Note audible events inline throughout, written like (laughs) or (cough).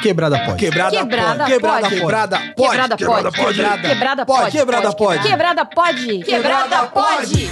Quebrada pode. Quebrada, Quebrada pode. Quebrada pode. pode. Quebrada pode. Quebrada pode. Quebrada Quebrada pode. pode. Quebrada pode. Quebrada pode. Quebrada pode.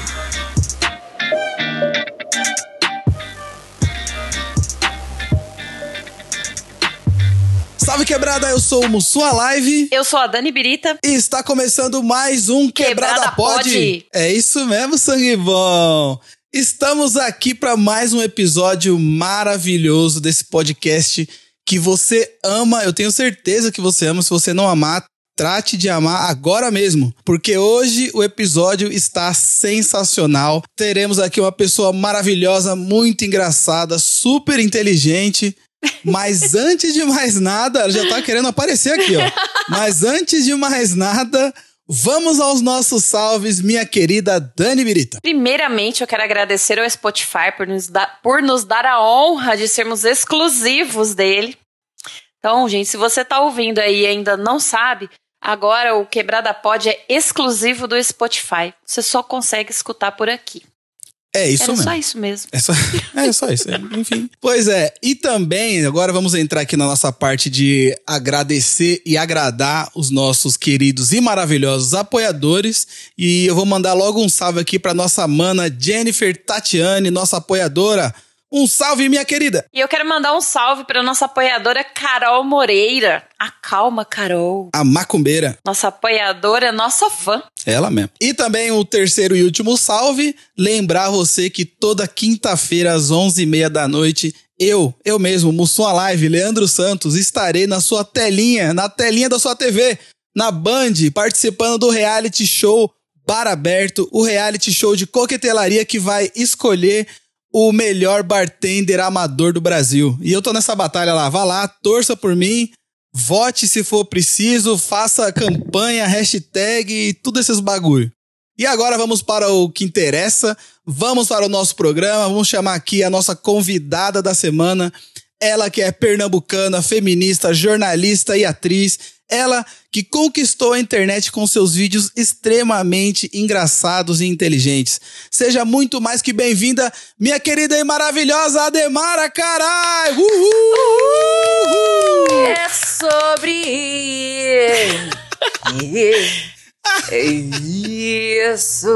Salve quebrada, eu sou o Mussua Live Eu sou a Dani Birita. e está começando mais um Quebrada, Quebrada Pod. Pod. É isso mesmo, sangue bom. Estamos aqui para mais um episódio maravilhoso desse podcast que você ama. Eu tenho certeza que você ama. Se você não amar, trate de amar agora mesmo, porque hoje o episódio está sensacional. Teremos aqui uma pessoa maravilhosa, muito engraçada, super inteligente. Mas (laughs) antes de mais nada, ela já tá querendo aparecer aqui, ó. Mas antes de mais nada, vamos aos nossos salves, minha querida Dani Birita. Primeiramente, eu quero agradecer ao Spotify por nos, dar, por nos dar a honra de sermos exclusivos dele. Então, gente, se você tá ouvindo aí e ainda não sabe, agora o Quebrada Pod é exclusivo do Spotify. Você só consegue escutar por aqui. É isso Era mesmo. só isso mesmo. É só, é só isso, é, enfim. (laughs) Pois é, e também, agora vamos entrar aqui na nossa parte de agradecer e agradar os nossos queridos e maravilhosos apoiadores. E eu vou mandar logo um salve aqui para nossa mana Jennifer Tatiane, nossa apoiadora. Um salve, minha querida! E eu quero mandar um salve para nossa apoiadora Carol Moreira. Acalma, Carol. A macumbeira. Nossa apoiadora, nossa fã. Ela mesmo. E também o terceiro e último salve, lembrar você que toda quinta-feira às 11h30 da noite, eu, eu mesmo, Mussum Live, Leandro Santos, estarei na sua telinha, na telinha da sua TV, na Band, participando do reality show Bar Aberto, o reality show de coquetelaria que vai escolher o melhor bartender amador do Brasil. E eu tô nessa batalha lá, vá lá, torça por mim, Vote se for preciso, faça campanha, hashtag e tudo esses bagulho. E agora vamos para o que interessa. Vamos para o nosso programa. Vamos chamar aqui a nossa convidada da semana. Ela que é pernambucana, feminista, jornalista e atriz. Ela que conquistou a internet com seus vídeos extremamente engraçados e inteligentes. Seja muito mais que bem-vinda, minha querida e maravilhosa Ademara, carai! Uhul! É sobre isso.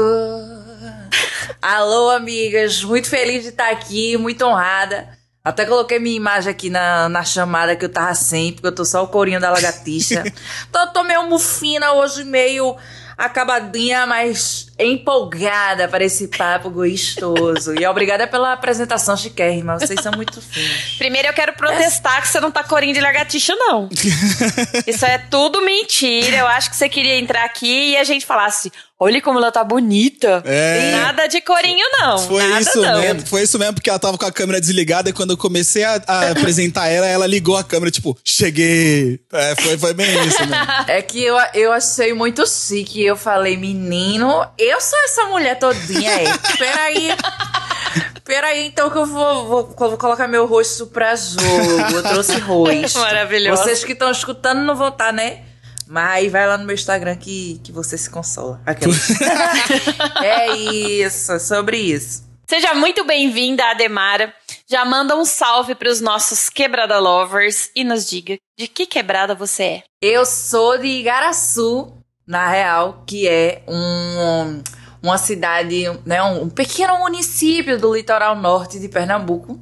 Alô, amigas. Muito feliz de estar aqui, muito honrada. Até coloquei minha imagem aqui na, na chamada que eu tava sem, porque eu tô só o corinho da lagartixa. (laughs) então eu tô meio mufina hoje, meio acabadinha, mas empolgada para esse papo gostoso. E obrigada pela apresentação chiquérrima. Vocês são muito finos. Primeiro eu quero protestar que você não tá corinho de lagartixa, não. (laughs) Isso é tudo mentira. Eu acho que você queria entrar aqui e a gente falasse: olha como ela tá bonita. É. Nada de corinho, não. Foi Nada isso não. mesmo, foi isso mesmo, porque ela tava com a câmera desligada e quando eu comecei a, a (laughs) apresentar ela, ela ligou a câmera, tipo, cheguei. É, foi, foi bem isso mesmo. É que eu, eu achei muito chique. Eu falei, menino, eu sou essa mulher todinha aí. Peraí. Peraí, então que eu vou, vou, vou colocar meu rosto pra jogo. Eu trouxe rosto. Maravilhoso. Vocês que estão escutando não vão estar, né? Mas vai lá no meu Instagram que, que você se consola. Aquela. (laughs) é isso, é sobre isso. Seja muito bem-vinda, Ademara. Já manda um salve pros nossos quebrada lovers e nos diga de que quebrada você é. Eu sou de Igaraçu, na real, que é um, uma cidade, né, um pequeno município do litoral norte de Pernambuco.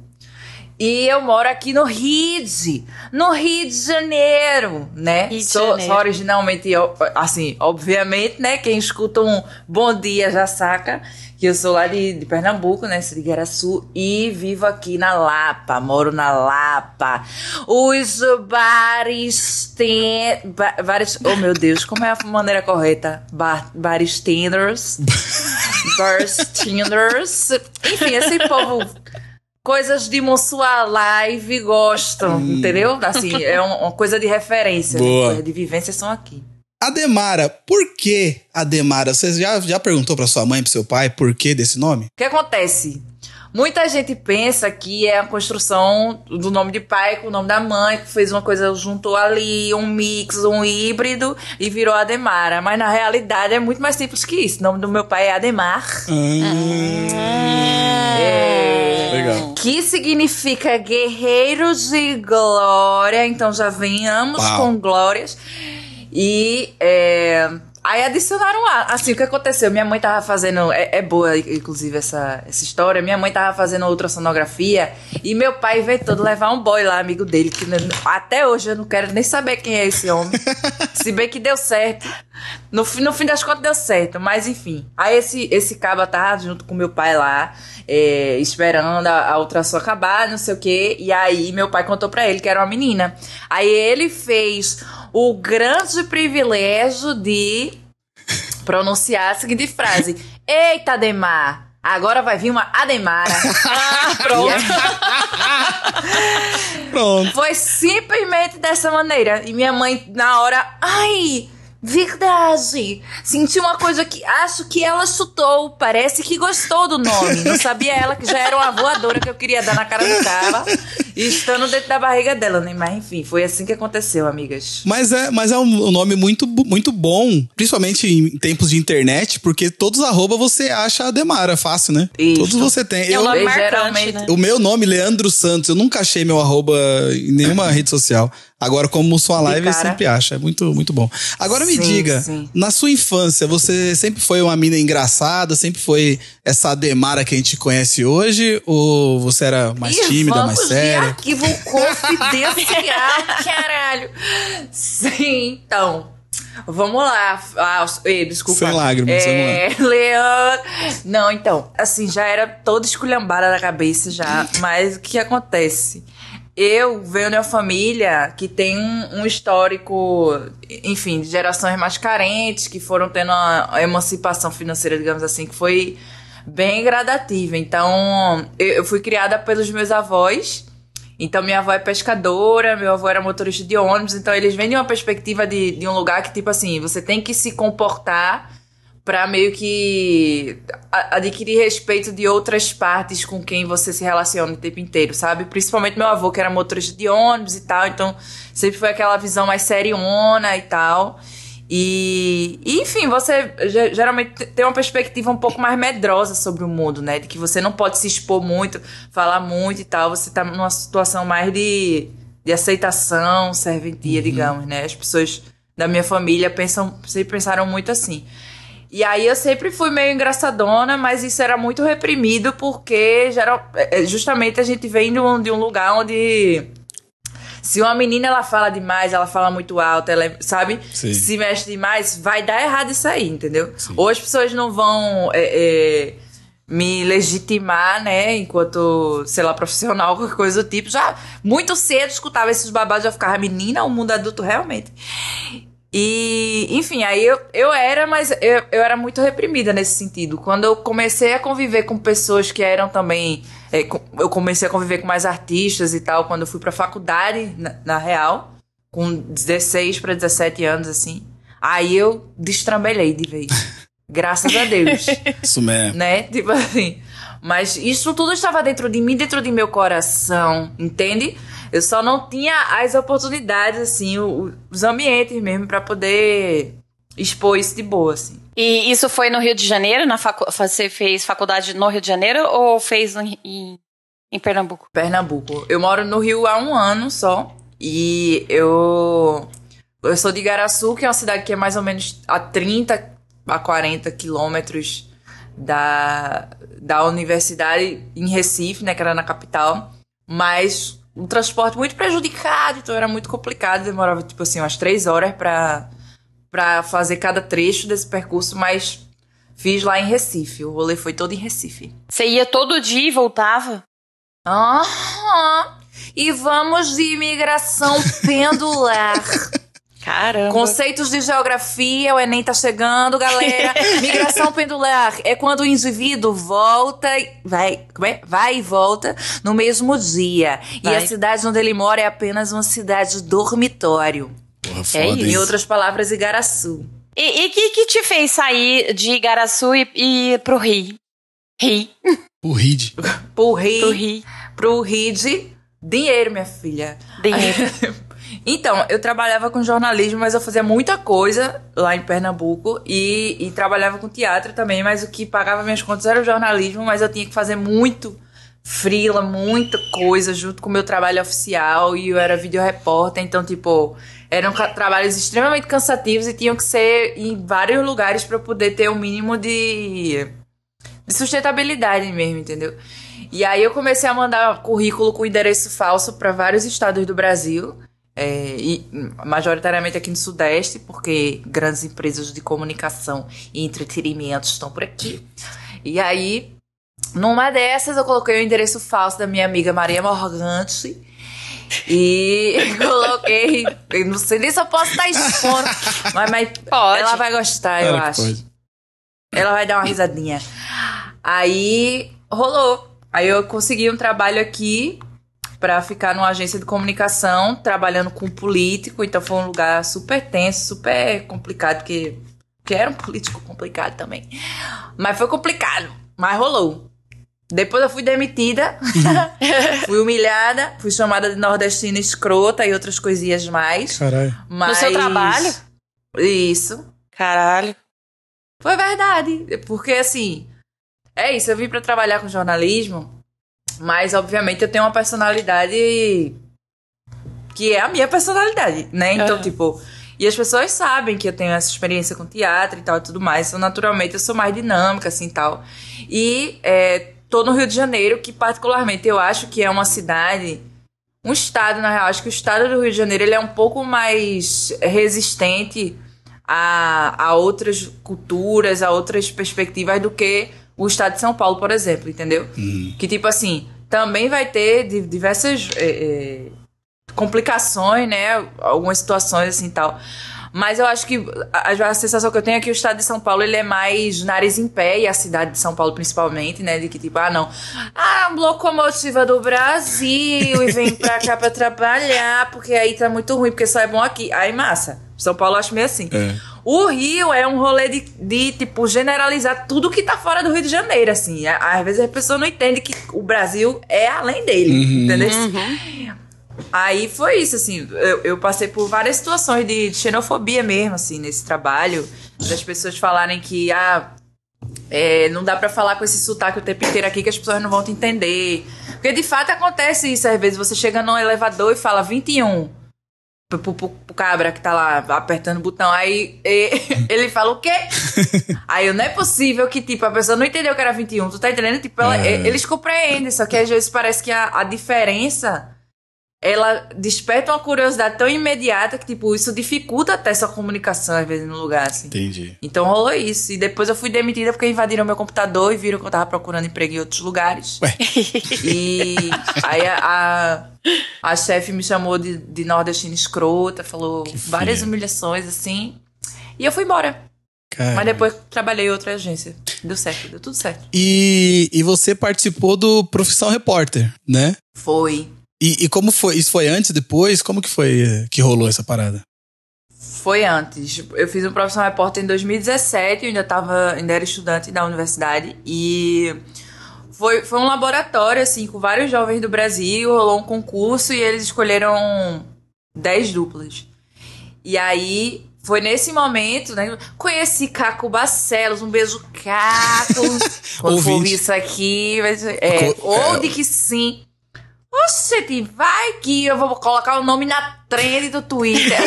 E eu moro aqui no Rio, de- no Rio de Janeiro, né? Rio sou, Janeiro. sou originalmente, assim, obviamente, né? Quem escuta um Bom Dia já saca que eu sou lá de, de Pernambuco, né? De Igaraçu e vivo aqui na Lapa, moro na Lapa. Os bares tem... ba- Bares, oh, meu Deus, como é a maneira correta? Bar, baristenders. (laughs) Enfim, esse povo coisas de Monsua Live gostam, entendeu? Assim, (laughs) é um- uma coisa de referência? Boa. coisa de vivência são aqui. Ademara, por que Ademara? Você já, já perguntou pra sua mãe, pro seu pai, por que desse nome? O que acontece? Muita gente pensa que é a construção do nome de pai com o nome da mãe, que fez uma coisa, juntou ali, um mix, um híbrido e virou Ademara. Mas na realidade é muito mais simples que isso. O nome do meu pai é Ademar. Ah, É. Legal. Que significa guerreiros de glória. Então já venhamos Uau. com glórias. E é, aí adicionaram a. Assim, o que aconteceu? Minha mãe tava fazendo. É, é boa, inclusive, essa, essa história. Minha mãe tava fazendo ultrassonografia e meu pai inventou de levar um boy lá, amigo dele, que até hoje eu não quero nem saber quem é esse homem. (laughs) Se bem que deu certo. No, fim- no fim das contas deu certo, mas enfim. Aí esse, esse caba tava junto com meu pai lá, é, esperando a, a ultrassom acabar, não sei o quê. E aí meu pai contou pra ele que era uma menina. Aí ele fez o grande privilégio de pronunciar a seguinte frase: (laughs) Eita, Ademar! Agora vai vir uma Ademara. (laughs) Ah, pronto. (laughs) Pronto. Foi simplesmente dessa maneira. E minha mãe, na hora, ai, verdade. Senti uma coisa que acho que ela chutou. Parece que gostou do nome. Não sabia ela que já era uma voadora que eu queria dar na cara do cara. E estando dentro da barriga dela, né? Mas enfim, foi assim que aconteceu, amigas. Mas é, mas é um, nome muito, muito bom, principalmente em tempos de internet, porque todos os arroba você acha a Demara, fácil, né? Isso. Todos você tem. É Eu, nome eu marcante, né? o meu nome, Leandro Santos, eu nunca achei meu arroba em nenhuma rede social. Agora, como sua live, eu cara. sempre acha. É muito, muito bom. Agora me Sim, diga, sim. na sua infância, você sempre foi uma mina engraçada? Sempre foi essa Demara que a gente conhece hoje? Ou você era mais E tímida, vamos mais séria? arquivo confidencial, (laughs) caralho. Sim, então. Vamos lá. Ah, ei, desculpa. Sem lágrimas, é, Leandro. Não, então, assim, já era toda esculhambada na cabeça já. Mas o que acontece? Eu venho de uma família que tem um, um histórico, enfim, de gerações mais carentes, que foram tendo uma emancipação financeira, digamos assim, que foi bem gradativa. Então, eu, fui criada pelos meus avós. Então, minha avó é pescadora, meu avô era motorista de ônibus. Então, eles vêm de uma perspectiva de, de um lugar que, tipo assim, você tem que se comportar pra meio que adquirir respeito de outras partes com quem você se relaciona o tempo inteiro, sabe? Principalmente meu avô, que era motorista de ônibus e tal. Então, sempre foi aquela visão mais seriona e tal. E, enfim, você ge- geralmente te- tem uma perspectiva um pouco mais medrosa sobre o mundo, né? De que você não pode se expor muito, falar muito e tal. Você tá numa situação mais de, de aceitação, serventia, digamos, né? As pessoas da minha família pensam, sempre pensaram muito assim. E aí eu sempre fui meio engraçadona, mas isso era muito reprimido porque geral, é, é, justamente a gente vem de um, de um lugar onde se uma menina ela fala demais, ela fala muito alto, ela é- sabe? Sim. Se mexe demais, vai dar errado isso aí, entendeu? Ou as pessoas não vão é, é, me legitimar, né, enquanto, sei lá, profissional, qualquer coisa do tipo. Já muito cedo escutava esses babados, já ficava menina, o mundo adulto realmente. E, enfim, aí eu, eu era, mas eu, eu era muito reprimida nesse sentido. Quando eu comecei a conviver com pessoas que eram também. é, com- eu comecei a conviver com mais artistas e tal, quando eu fui pra faculdade, na, na real, com 16 para 17 anos, assim. Aí eu destrambelhei de vez. (laughs) Graças a Deus Isso mesmo. né? Tipo assim. Mas isso tudo estava dentro de mim, dentro de meu coração, entende? Eu só não tinha as oportunidades, assim, os ambientes mesmo pra poder expor isso de boa, assim. E isso foi no Rio de Janeiro? Na facu... Você fez faculdade no Rio de Janeiro ou fez em, em, em Pernambuco? Pernambuco. Eu moro no Rio há um ano só. E eu. Eu sou de Igaraçu, que é uma cidade que é mais ou menos a 30 a 40 quilômetros da, da universidade em Recife, né? Que era na capital. Mas um transporte muito prejudicado, então era muito complicado. Demorava, tipo assim, umas três horas pra, pra fazer cada trecho desse percurso, mas fiz lá em Recife. O rolê foi todo em Recife. Você ia todo dia e voltava? Aham. E vamos de imigração (laughs) pendular. Caramba. Conceitos de geografia, o Enem tá chegando, galera. (laughs) Migração pendular é quando o indivíduo volta, e- vai, como é? vai e volta no mesmo dia. E Vai. a cidade onde ele mora é apenas uma cidade dormitório. Porra, foda, isso. Em outras palavras, Igaraçu. E o que, que te fez sair de Igaraçu e, e ir pro Rio? Rio. O Reed. Pro Pro Rio, Rio. pro RID, dinheiro, minha filha. Dinheiro. (laughs) Então, eu trabalhava com jornalismo, mas eu fazia muita coisa lá em Pernambuco e, e trabalhava com teatro também, mas o que pagava minhas contas era o jornalismo, mas eu tinha que fazer muito frila, muita coisa junto com o meu trabalho oficial e eu era videorepórter, então, tipo, eram trabalhos extremamente cansativos e tinham que ser em vários lugares para poder ter o um mínimo de, de sustentabilidade mesmo, entendeu? E aí eu comecei a mandar currículo com endereço falso para vários estados do Brasil. É, e majoritariamente aqui no Sudeste, porque grandes empresas de comunicação e entretenimento estão por aqui. E aí numa dessas, eu coloquei o endereço falso da minha amiga Maria Morgante. E (laughs) coloquei. Não sei nem se eu posso estar expondo. Mas, mas pode. ela vai gostar, eu acho. Pode. Ela vai dar uma risadinha. Aí rolou. Aí eu consegui um trabalho aqui para ficar numa agência de comunicação, trabalhando com político. Então foi um lugar super tenso, super complicado, porque, porque era um político complicado também. Mas foi complicado, mas rolou. Depois eu fui demitida, (laughs) (laughs) fui humilhada, fui chamada de nordestina escrota e outras coisinhas mais. Caralho. Mas... No seu trabalho? Isso. Caralho. Foi verdade. Porque, assim, é isso. Eu vim para trabalhar com jornalismo, mas, obviamente, eu tenho uma personalidade que é a minha personalidade, né? Então, uhum. tipo... E as pessoas sabem que eu tenho essa experiência com teatro e tal e tudo mais. Então, naturalmente, eu sou mais dinâmica, assim, tal. E é, tô no Rio de Janeiro, que particularmente eu acho que é uma cidade, um estado, na real, acho que o estado do Rio de Janeiro ele é um pouco mais resistente a, a outras culturas, a outras perspectivas do que o estado de São Paulo, por exemplo, entendeu? Uhum. Que tipo assim, também vai ter diversas é, é, complicações, né? Algumas situações assim tal. Mas eu acho que a, a, sensação que eu tenho é que o estado de São Paulo ele é mais nariz em pé, e a cidade de São Paulo principalmente, né? De que tipo, ah, não. Ah, locomotiva do Brasil e vem pra cá pra trabalhar, porque aí tá muito ruim, porque só é bom aqui. Aí, massa. São Paulo eu acho meio assim. É. O Rio é um rolê de, de, tipo, generalizar tudo que tá fora do Rio de Janeiro, assim. Às vezes a pessoa não entende que o Brasil é além dele, uhum. entendeu? Uhum. Aí foi isso, assim, eu, eu passei por várias situações de, de xenofobia mesmo, assim, nesse trabalho, das pessoas falarem que, ah, é, não dá para falar com esse sotaque o tempo inteiro aqui que as pessoas não vão te entender. Porque de fato acontece isso, às vezes você chega num elevador e fala 21 pro, pro, pro, cabra que tá lá apertando o botão, aí e, (laughs) ele fala o quê? (laughs) aí eu, não é possível que, tipo, a pessoa não entendeu que era 21, tu tá entendendo? Tipo, ela, é. eles compreendem, só que às vezes parece que a, a diferença ela desperta uma curiosidade tão imediata que, tipo, isso dificulta até sua comunicação, às vezes, no lugar, assim. Entendi. Então rolou isso. E depois eu fui demitida porque invadiram meu computador e viram que eu tava procurando emprego em outros lugares. Ué. E aí a, a, a chefe me chamou de, de nordestina escrota, falou que várias humilhações, assim. E eu fui embora. Caramba. Mas depois trabalhei em outra agência. Deu certo, deu tudo certo. E, e você participou do Profissão Repórter, né? Foi. E, e, como foi? Isso foi antes, depois? Como que foi eh, que rolou essa parada? Foi antes. Eu fiz um profissional repórter em 2017, eu ainda tava, ainda era estudante da universidade e foi, foi um laboratório assim com vários jovens do Brasil, rolou um concurso e eles escolheram 10 duplas. E aí foi nesse momento, né? Conheci Caco Barcelos, um beijo, Caco. (laughs) Quando for isso aqui, vai ser, é, ou de que sim. Oxente, vai que eu vou colocar o nome na trend do Twitter.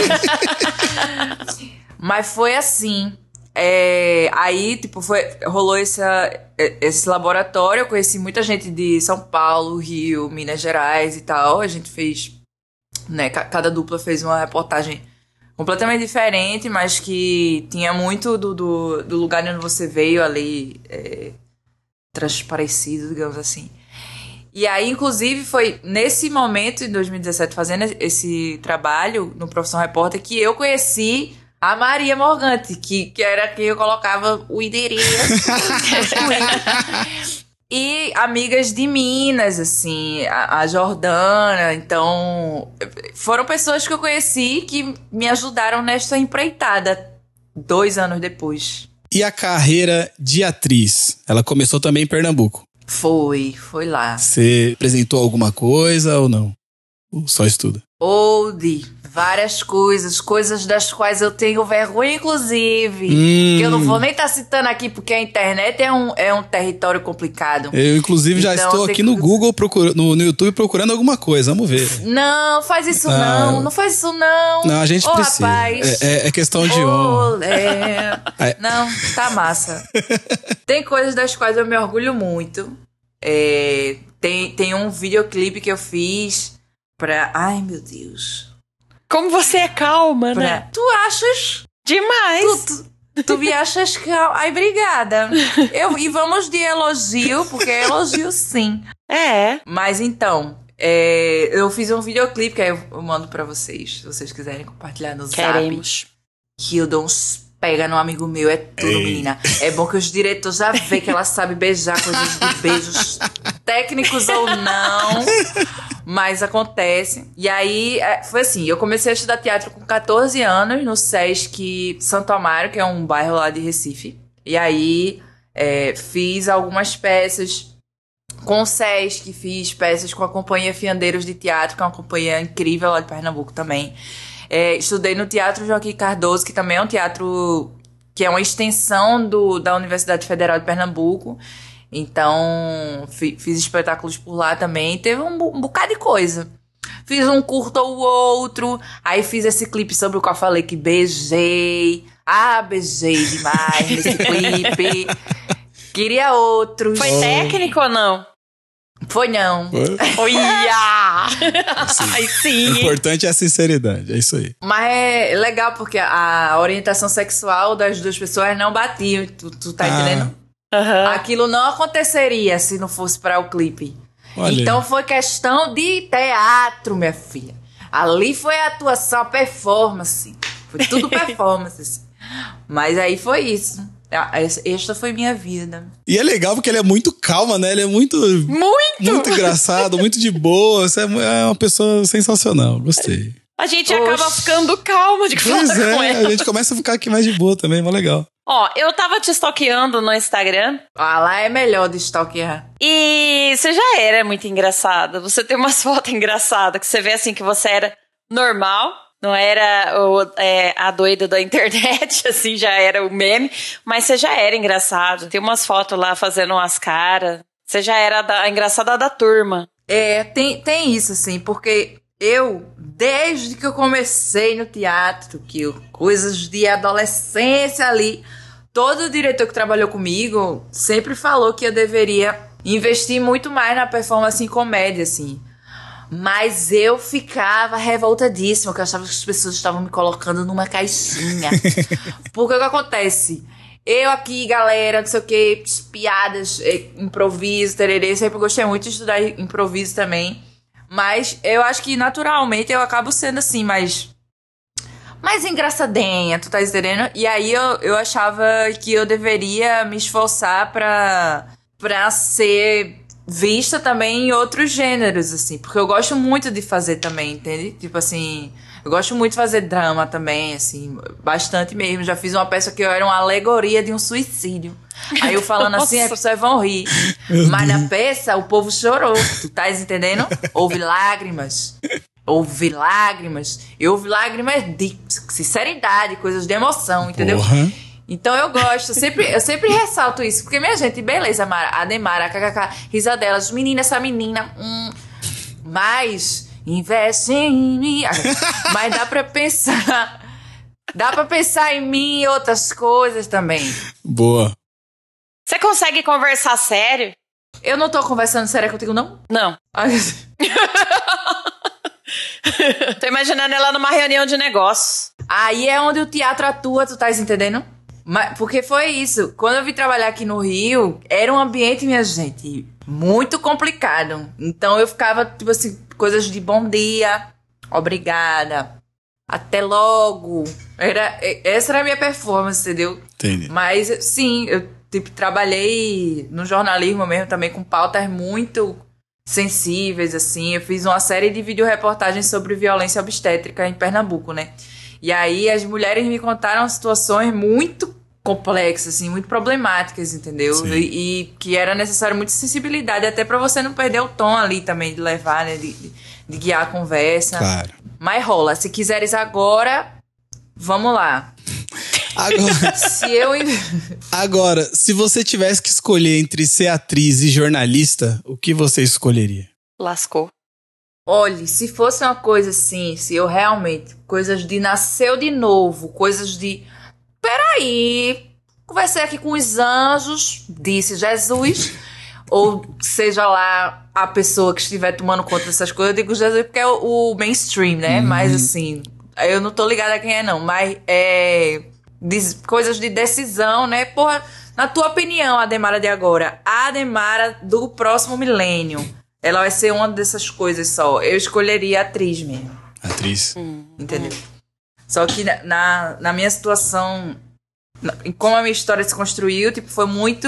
(laughs) Mas foi assim. É, aí, tipo, foi, rolou essa, esse laboratório. Eu conheci muita gente de São Paulo, Rio, Minas Gerais e tal. A gente fez, né? Cada dupla fez uma reportagem completamente diferente, mas que tinha muito do, do, do lugar onde você veio ali é, transparecido, digamos assim. E aí, inclusive, foi nesse momento, em 2017, fazendo esse trabalho no Profissão Repórter, que eu conheci a Maria Morgante, que, que era quem eu colocava o endereço. (laughs) e amigas de Minas, assim, a, a, Jordana. Então, foram pessoas que eu conheci que me ajudaram nesta empreitada dois anos depois. E a carreira de atriz? Ela começou também em Pernambuco. Foi, foi lá. Você apresentou alguma coisa ou não? Ou só estuda? Old, várias coisas, coisas das quais eu tenho vergonha, inclusive. Hum. Que eu não vou nem estar tá citando aqui, porque a internet é um, é um território complicado. Eu, inclusive, já Então, estou aqui que- no Google, procura, no, no YouTube, procurando alguma coisa. Vamos ver. Não, faz isso Ah. não, não faz isso não. Não, a gente Ô, precisa. rapaz. É, é- é questão de honra. Olé. (laughs) É. Não, tá massa. tem coisas das quais eu me orgulho muito. É, tem, tem um videoclipe que eu fiz pra. Ai, meu Deus. Como você é calma, Pra- né? Tu achas? Demais. Tu, tu, tu me achas calma? Ai, obrigada. (laughs) Eu, e vamos de elogio, porque é elogio sim. É. Mas então, é, eu fiz um videoclipe que aí eu, mando pra vocês, se vocês quiserem compartilhar no zap. Queremos. Que eu dou uns pega no amigo meu, é tudo, menina. É bom que os diretores já vê que ela sabe beijar coisas de beijos técnicos ou não. Mas acontece. E aí, é, foi assim, eu comecei a estudar teatro com 14 anos no Sesc Santo Amaro, que é um bairro lá de Recife. E aí, é, fiz algumas peças com o Sesc, fiz peças com a Companhia Fiandeiros de Teatro, que é uma companhia incrível lá de Pernambuco também. É, estudei no Teatro Joaquim Cardoso, que também é um teatro que é uma extensão do, da Universidade Federal de Pernambuco. Então, fi- fiz espetáculos por lá também. Teve um, um bocado de coisa. Fiz um curto ou outro. Aí fiz esse clipe sobre o qual eu falei que beijei. Ah, beijei demais nesse (laughs) clipe. Queria outros. Foi técnico ou não? Foi não. Olha! O sim. importante é a sinceridade, é isso aí. Mas é legal porque a orientação sexual das duas pessoas não batia. Tu, tu tá Ah. entendendo? Aham. Aquilo não aconteceria se não fosse para o clipe. Olha. Então foi questão de teatro, minha filha. Ali foi a atuação, a performance. Foi tudo (laughs) performance. assim. Mas aí foi isso. Ah, essa- Esta foi minha vida. E é legal porque ele é muito calma, né? Ele é muito, Muito! muito engraçado, muito de boa. Você é é uma pessoa sensacional. Gostei. A gente Oxe. acaba ficando calma de falar Pois com é, ela. a gente começa a ficar aqui mais de boa também, mas legal. Ó, eu tava te stalkeando no Instagram Ah, lá é melhor de stalkear. e você já era muito engraçada. Você tem umas (laughs) fotos engraçadas que você vê assim que você era normal. Não era o, é, a doida da internet, (laughs) assim, já era o meme. Mas você já era engraçado. Tem umas fotos lá fazendo umas caras. Você já era da- a engraçada da turma. É, tem, tem isso, assim, porque eu, desde que eu comecei no teatro, que eu- coisas de adolescência ali, todo diretor que trabalhou comigo sempre falou que eu deveria investir muito mais na performance em comédia, assim. Mas eu ficava revoltadíssima, porque eu achava que as pessoas estavam me colocando numa caixinha. (laughs) porque o que acontece? Eu aqui, galera, não sei o que, piadas, eh, improviso, tererê, sempre gostei muito de estudar improviso também. Mas eu acho que naturalmente eu acabo sendo assim, mais. Mais engraçadinha, tu tá entendendo? E aí eu, eu achava que eu deveria me esforçar pra, pra ser vista também em outros gêneros, assim. Porque eu gosto muito de fazer também, entende? Tipo assim, eu gosto muito de fazer drama também, assim, bastante mesmo. Já fiz uma peça que eu era uma alegoria de um suicídio. Aí eu falando assim, as pessoas vão rir. Mas na peça o povo chorou. Tu tá entendendo? Houve lágrimas. Houve lágrimas. Eu houve lágrimas de sinceridade, coisas de emoção, entendeu? Porra. Então eu gosto, eu sempre, eu sempre ressalto isso, porque minha gente, beleza, Mara, Ademara, kkk, risadelas, menina, essa menina, hum, mas investe em mim. (laughs) Mas dá pra pensar, dá pra pensar em mim e outras coisas também. Boa. Você consegue conversar sério? Eu não tô conversando sério contigo, não? Não. (laughs) Tô imaginando ela numa reunião de negócios. Aí é onde o teatro atua, tu tá entendendo? Mas, porque foi isso. Quando eu vim trabalhar aqui no Rio, era um ambiente, minha gente, muito complicado. Então eu ficava, tipo assim, coisas de bom dia, obrigada, até logo. Era, essa era a minha performance, entendeu? Entendi. Mas, sim, eu tipo, trabalhei no jornalismo mesmo também com pautas muito sensíveis, assim. Eu fiz uma série de videoreportagens sobre violência obstétrica em Pernambuco, né? E aí as mulheres me contaram situações muito complexas, assim, muito problemáticas, entendeu? E, e que era necessário muita sensibilidade, até pra você não perder o tom ali também, de levar, né? De, de- de guiar a conversa. Claro. Mas rola. Se quiseres agora, vamos lá. Agora, (laughs) Se eu. agora, se você tivesse que escolher entre ser atriz e jornalista, o que você escolheria? Lascou. Olhe, se fosse uma coisa assim, se eu realmente. Coisas de nasceu de novo, coisas de. Peraí. Conversei aqui com os anjos, disse Jesus. ou seja lá a pessoa que estiver tomando conta dessas coisas, eu digo Jesus porque é o, o mainstream, né? Mas assim, eu não tô ligada a quem é, não. Mas é. diz- coisas de decisão, né? Porra, na tua opinião, Ademara de agora, a Ademara do próximo milênio, ela vai ser uma dessas coisas só. Eu escolheria a atriz mesmo Atriz. entendeu? Só que na- na, na minha situação, na- em como a minha história se construiu, tipo, foi muito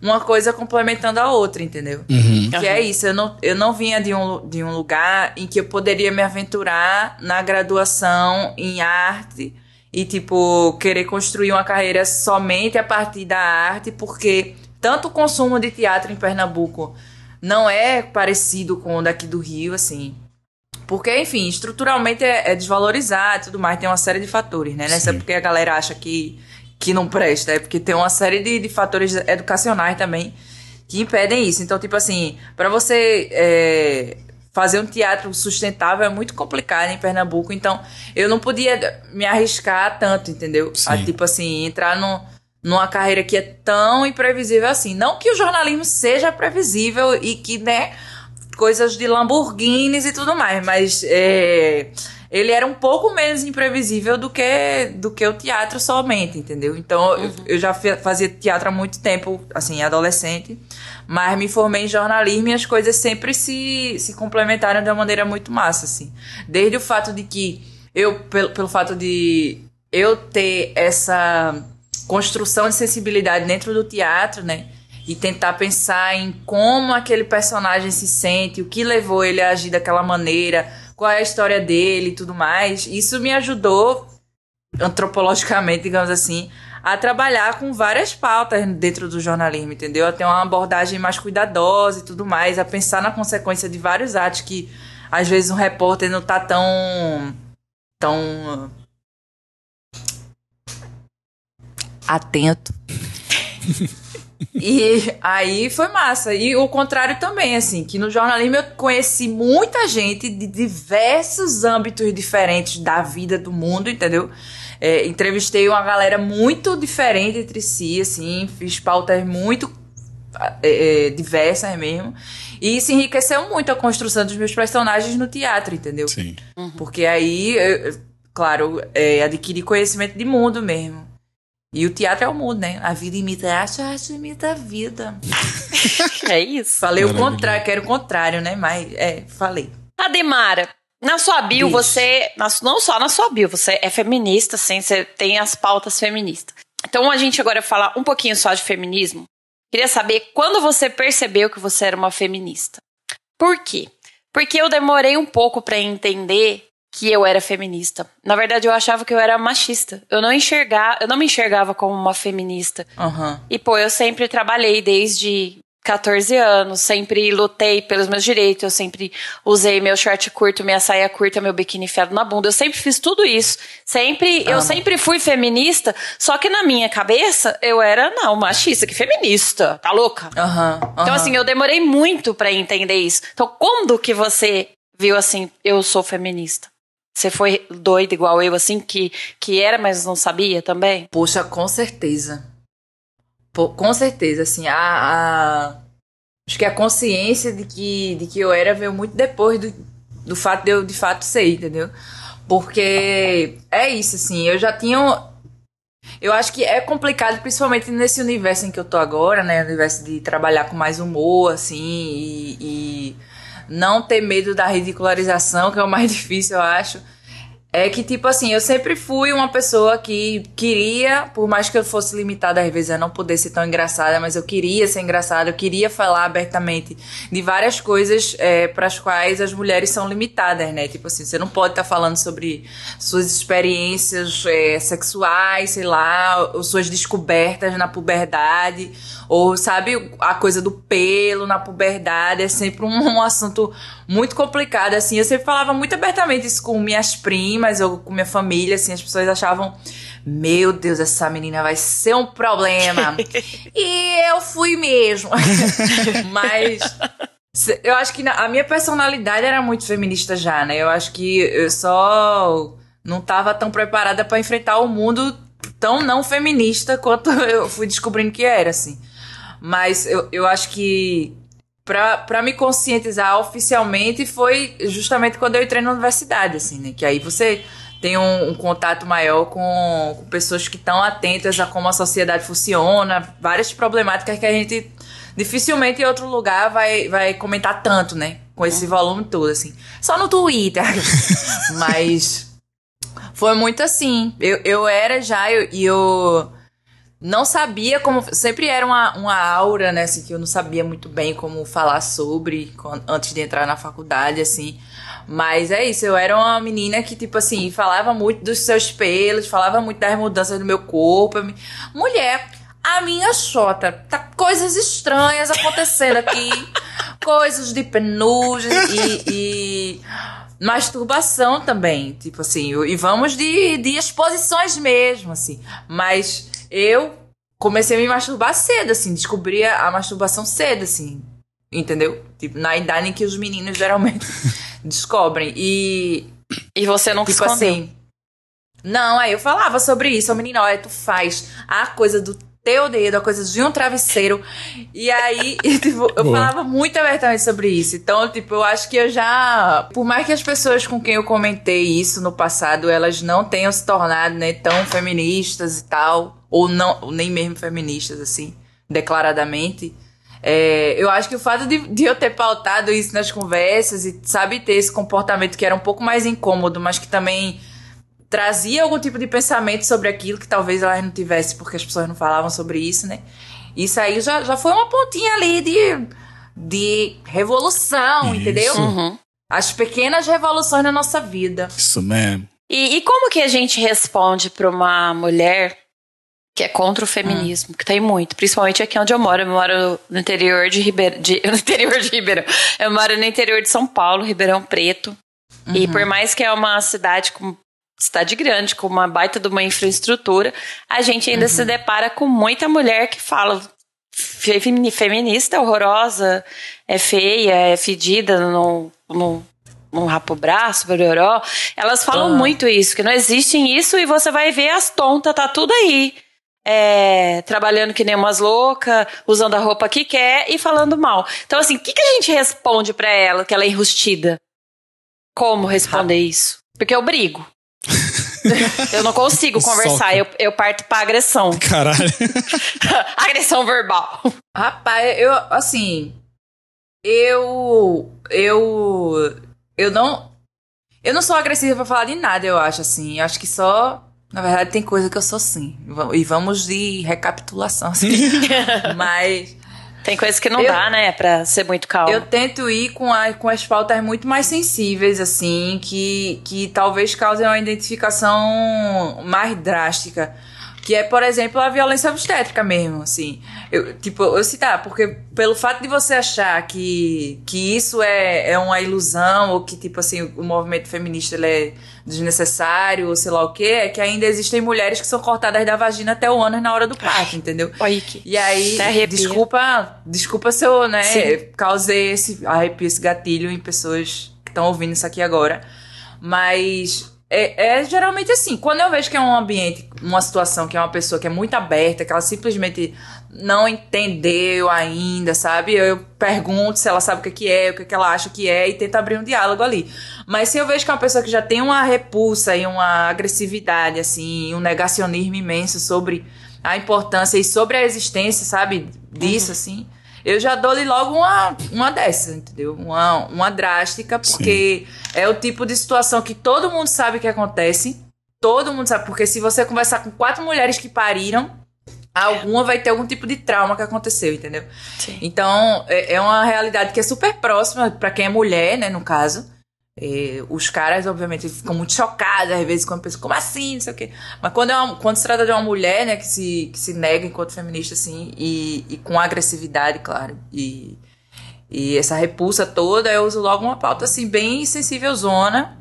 uma coisa complementando a outra, entendeu? Uhum. Que é isso, eu não, eu não vinha de um, de um lugar em que eu poderia me aventurar na graduação em arte e, tipo, querer construir uma carreira somente a partir da arte, porque tanto o consumo de teatro em Pernambuco não é parecido com o daqui do Rio, assim. Porque, enfim, estruturalmente é, é desvalorizado e tudo mais, tem uma série de fatores, né? Não é Sim. porque a galera acha que, que não presta, é porque tem uma série de, de fatores educacionais também que impedem isso. Então, tipo assim, para você é, fazer um teatro sustentável é muito complicado em Pernambuco, então eu não podia me arriscar tanto, entendeu? A, tipo assim, entrar no, numa carreira que é tão imprevisível assim. Não que o jornalismo seja previsível e que, né, coisas de Lamborghinis e tudo mais, mas é, ele era um pouco menos imprevisível do que, do que o teatro somente, entendeu? Então eu, eu já fazia teatro há muito tempo, assim, adolescente, mas me formei em jornalismo e as coisas sempre se, se complementaram de uma maneira muito massa, assim. Desde o fato de que eu, pelo, pelo fato de eu ter essa construção de sensibilidade dentro do teatro, né? E tentar pensar em como aquele personagem se sente, o que levou ele a agir daquela maneira, qual é a história dele e tudo mais. Isso me ajudou, antropologicamente, digamos assim, a trabalhar com várias pautas dentro do jornalismo, entendeu? A ter uma abordagem mais cuidadosa e tudo mais, a pensar na consequência de vários atos que às vezes um repórter não tá tão. tão. Atento. E aí foi massa. E o contrário também, assim, que no jornalismo eu conheci muita gente de diversos âmbitos diferentes da vida do mundo, entendeu? É, entrevistei uma galera muito diferente entre si, assim, fiz pautas muito é, é, diversas mesmo. E isso enriqueceu muito a construção dos meus personagens no teatro, entendeu? Sim. Porque aí, eu- eu- claro, é, adquiri conhecimento de mundo mesmo. E o teatro é o mundo, né? A vida imita a arte, a arte imita a vida. (laughs) É isso. Falei o contrário, quero o contrário, né? Mas, é, falei. Ademara, na sua bio, Diz. você. na- não só na sua bio, você é feminista, sim, você tem as pautas feministas. Então a gente agora vai falar um pouquinho só de feminismo. Queria saber quando você percebeu que você era uma feminista. Por quê? Porque eu demorei um pouco pra entender que eu era feminista. Na verdade, eu achava que eu era machista. Eu não enxergava, eu não me enxergava como uma feminista. Aham. E, pô, eu sempre trabalhei desde 14 anos, sempre lutei pelos meus direitos, eu sempre usei meu short curto, minha saia curta, meu biquíni enfiado na bunda, eu sempre fiz tudo isso. Sempre, eu Amo. sempre fui feminista, só que na minha cabeça eu era, não, machista, que feminista, tá louca? Aham. Então, aham. assim, eu demorei muito pra entender isso. Então, quando que você viu assim, eu sou feminista? Você foi doida igual eu, assim, que, que era, mas não sabia também? Poxa, com certeza. Pô, com certeza, assim, a, a- Acho que a consciência de que, de que eu era veio muito depois do, do fato de eu de fato ser, entendeu? Porque é isso, assim, eu já tinha. Eu acho que é complicado, principalmente nesse universo em que eu tô agora, né? Universo de trabalhar com mais humor, assim, e, e não ter medo da ridicularização, que é o mais (laughs) difícil, eu acho. É que, tipo assim, eu sempre fui uma pessoa que queria, por mais que eu fosse limitada às vezes a não poder ser tão engraçada, mas eu queria ser engraçada, eu queria falar abertamente de várias coisas é, para as quais as mulheres são limitadas, né? Tipo assim, você não pode estar tá falando sobre suas experiências é, sexuais, sei lá, ou suas descobertas na puberdade, ou sabe, a coisa do pelo na puberdade, é sempre um, um assunto muito complicado, assim. Eu sempre falava muito abertamente isso com minhas primas ou com minha família, assim. As pessoas achavam, meu Deus, essa menina vai ser um problema. (laughs) e eu fui mesmo. (laughs) Mas eu acho que a minha personalidade era muito feminista já, né? Eu acho que eu só não tava tão preparada para enfrentar o mundo tão não feminista quanto (laughs) eu fui descobrindo que era, assim. Mas eu, eu acho que para me conscientizar oficialmente foi justamente quando eu entrei na universidade, assim, né? Que aí você tem um, um contato maior com, com pessoas que estão atentas a como a sociedade funciona, várias problemáticas que a gente dificilmente em outro lugar vai, vai comentar tanto, né? Com esse volume todo, assim. Só no Twitter. (laughs) Mas foi muito assim. Eu, eu era já, e eu, eu não sabia como. Sempre era uma, uma aura, né? Assim, que eu não sabia muito bem como falar sobre antes de entrar na faculdade, assim. Mas é isso, eu era uma menina que, tipo assim, falava muito dos seus pelos, falava muito das mudanças do meu corpo. Mulher, a minha chota, tá coisas estranhas acontecendo aqui. (laughs) coisas de penugem e, e masturbação também, tipo assim, e vamos de, de exposições mesmo, assim. Mas eu comecei a me masturbar cedo, assim, descobri a masturbação cedo, assim, entendeu? Tipo, na idade em que os meninos geralmente (laughs) descobrem. E. E você não tipo escondeu. assim. Não, aí eu falava sobre isso. O menino, olha, tu faz a coisa do teu dedo, a coisa de um travesseiro. E aí, (laughs) e, tipo, eu Boa. falava muito abertamente sobre isso. Então, tipo, eu acho que eu já. Por mais que as pessoas com quem eu comentei isso no passado, elas não tenham se tornado, né, tão feministas e tal. Ou não, nem mesmo feministas, assim, declaradamente. É, eu acho que o fato de, de, eu ter pautado isso nas conversas e, sabe, ter esse comportamento que era um pouco mais incômodo, mas que também trazia algum tipo de pensamento sobre aquilo que talvez elas não tivessem porque as pessoas não falavam sobre isso, né? Isso aí já, já foi uma pontinha ali de, de revolução, isso. entendeu? Uhum. As pequenas revoluções na nossa vida. Isso mesmo. E, e como que a gente responde para uma mulher que é contra o feminismo, hum. que tem muito, principalmente aqui onde eu moro. Eu moro no interior de Ribeirão. (laughs) no interior de Ribeirão. Eu moro no interior de São Paulo, Ribeirão Preto. Uhum. E por mais que é uma cidade com cidade grande, com uma baita de uma infraestrutura, a gente ainda uhum. se depara com muita mulher que fala feminista, horrorosa, é feia, é fedida, não, não, não rapa o braço, bororó. Elas falam uhum. muito isso, que não existe isso e você vai ver as tontas, tá tudo aí. É, trabalhando que nem umas loucas, usando a roupa que quer e falando mal. Então, assim, o que, que a gente responde para ela que ela é enrustida? Como responder isso? Porque eu brigo. (laughs) eu não consigo conversar, eu, eu parto pra agressão. Caralho. (laughs) agressão verbal. Rapaz, eu, assim. Eu. Eu. Eu não. Eu não sou agressiva pra falar de nada, eu acho, assim. Eu acho que só. Na verdade, tem coisa que eu sou sim. E vamos de recapitulação, assim. (laughs) Mas. Tem coisas que não eu, dá, né, pra ser muito calmo. Eu tento ir com, a, com as pautas muito mais sensíveis, assim, que, que talvez causem uma identificação mais drástica. Que é, por exemplo, a violência obstétrica mesmo, assim. Eu, tipo, eu citar, porque pelo fato de você achar que, que isso é, é uma ilusão, ou que, tipo assim, o movimento feminista ele é desnecessário, ou sei lá o que, é que ainda existem mulheres que são cortadas da vagina até o ânus na hora do parto, entendeu? Oi, que e aí, desculpa, desculpa se eu, né, Sim. causei esse arrepio, esse gatilho em pessoas que estão ouvindo isso aqui agora. Mas é, é, geralmente assim, quando eu vejo que é um ambiente, uma situação que é uma pessoa que é muito aberta, que ela simplesmente não entendeu ainda, sabe? Eu pergunto se ela sabe o que é, o que ela acha que é e tento abrir um diálogo ali. Mas se eu vejo que é uma pessoa que já tem uma repulsa e uma agressividade, assim, um negacionismo imenso sobre a importância e sobre a existência, sabe? Disso, uhum. assim. eu já dou-lhe logo uma, uma dessa, entendeu? Uma, uma drástica, porque Sim. é o tipo de situação que todo mundo sabe que acontece. Todo mundo sabe, porque se você conversar com quatro mulheres que pariram, alguma vai ter algum tipo de trauma que aconteceu, entendeu? Sim. Então, é, é uma realidade que é super próxima para quem é mulher, né, no caso. É, os caras, obviamente, ficam muito chocados, às vezes, quando pensam, como assim? Não sei o quê. Mas quando, é uma, quando se trata de uma mulher, né, que se, que se nega enquanto feminista, assim, e, e com agressividade, claro, e, e essa repulsa toda, eu uso logo uma pauta, assim, bem sensível zona,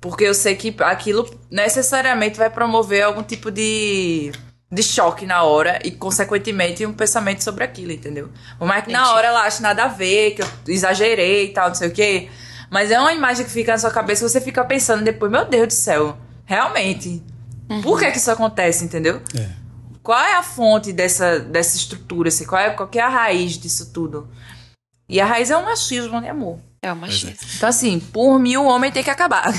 porque eu sei que aquilo necessariamente vai promover algum tipo de de choque na hora e, consequentemente, um pensamento sobre aquilo, entendeu? Por mais que na hora ela ache nada a ver, que eu exagerei e tal, não sei o quê. Mas é uma imagem que fica na sua cabeça e você fica pensando depois, meu Deus do céu, realmente. Uhum. Por que que isso acontece, entendeu? É. Qual é a fonte dessa, dessa estrutura? Assim? Qual, é, qual é a raiz disso tudo? E a raiz é o machismo, né, amor? É o machismo. É. Então, assim, por mim o homem tem que acabar.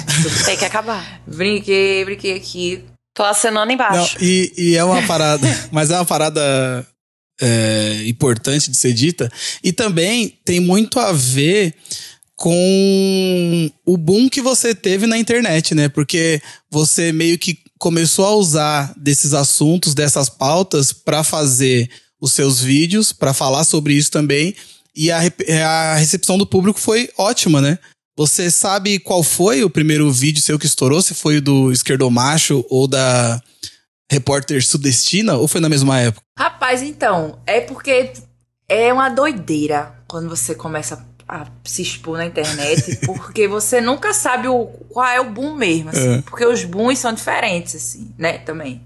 tem que acabar. (laughs) brinquei, brinquei aqui. Tô acenando embaixo. Não, e, e é uma parada, (laughs) mas é uma parada é, importante de ser dita. E também tem muito a ver com o boom que você teve na internet, né? Porque você meio que começou a usar desses assuntos, dessas pautas, para fazer os seus vídeos, para falar sobre isso também. E a, a recepção do público foi ótima, né? Você sabe qual foi o primeiro vídeo seu que estourou? Se foi o do Esquerdomacho ou da repórter sudestina? Ou foi na mesma época? Rapaz, então, é porque é uma doideira quando você começa a se expor na internet, (laughs) porque você nunca sabe o, qual é o boom mesmo, assim, é. porque os booms são diferentes, assim, né, também.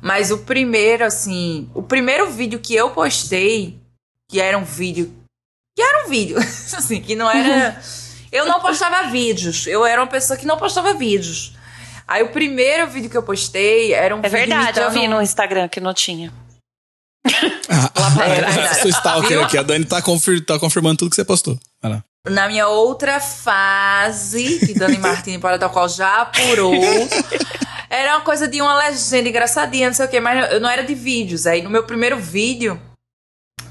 Mas o primeiro, assim, o primeiro vídeo que eu postei, que era um vídeo, que era um vídeo, (laughs) assim, que não era... (laughs) eu não postava vídeos, eu era uma pessoa que não postava vídeos. Aí o primeiro vídeo que eu postei era um é vídeo. É verdade, eu vi no Instagram que não tinha. (laughs) Ah, ah, sou stalker aqui. A Dani tá, confir, tá confirmando tudo que você postou. Na minha outra fase, que Dani (laughs) Martini para tal qual já apurou, era uma coisa de uma legenda engraçadinha, não sei o quê, mas eu não era de vídeos. Aí no meu primeiro vídeo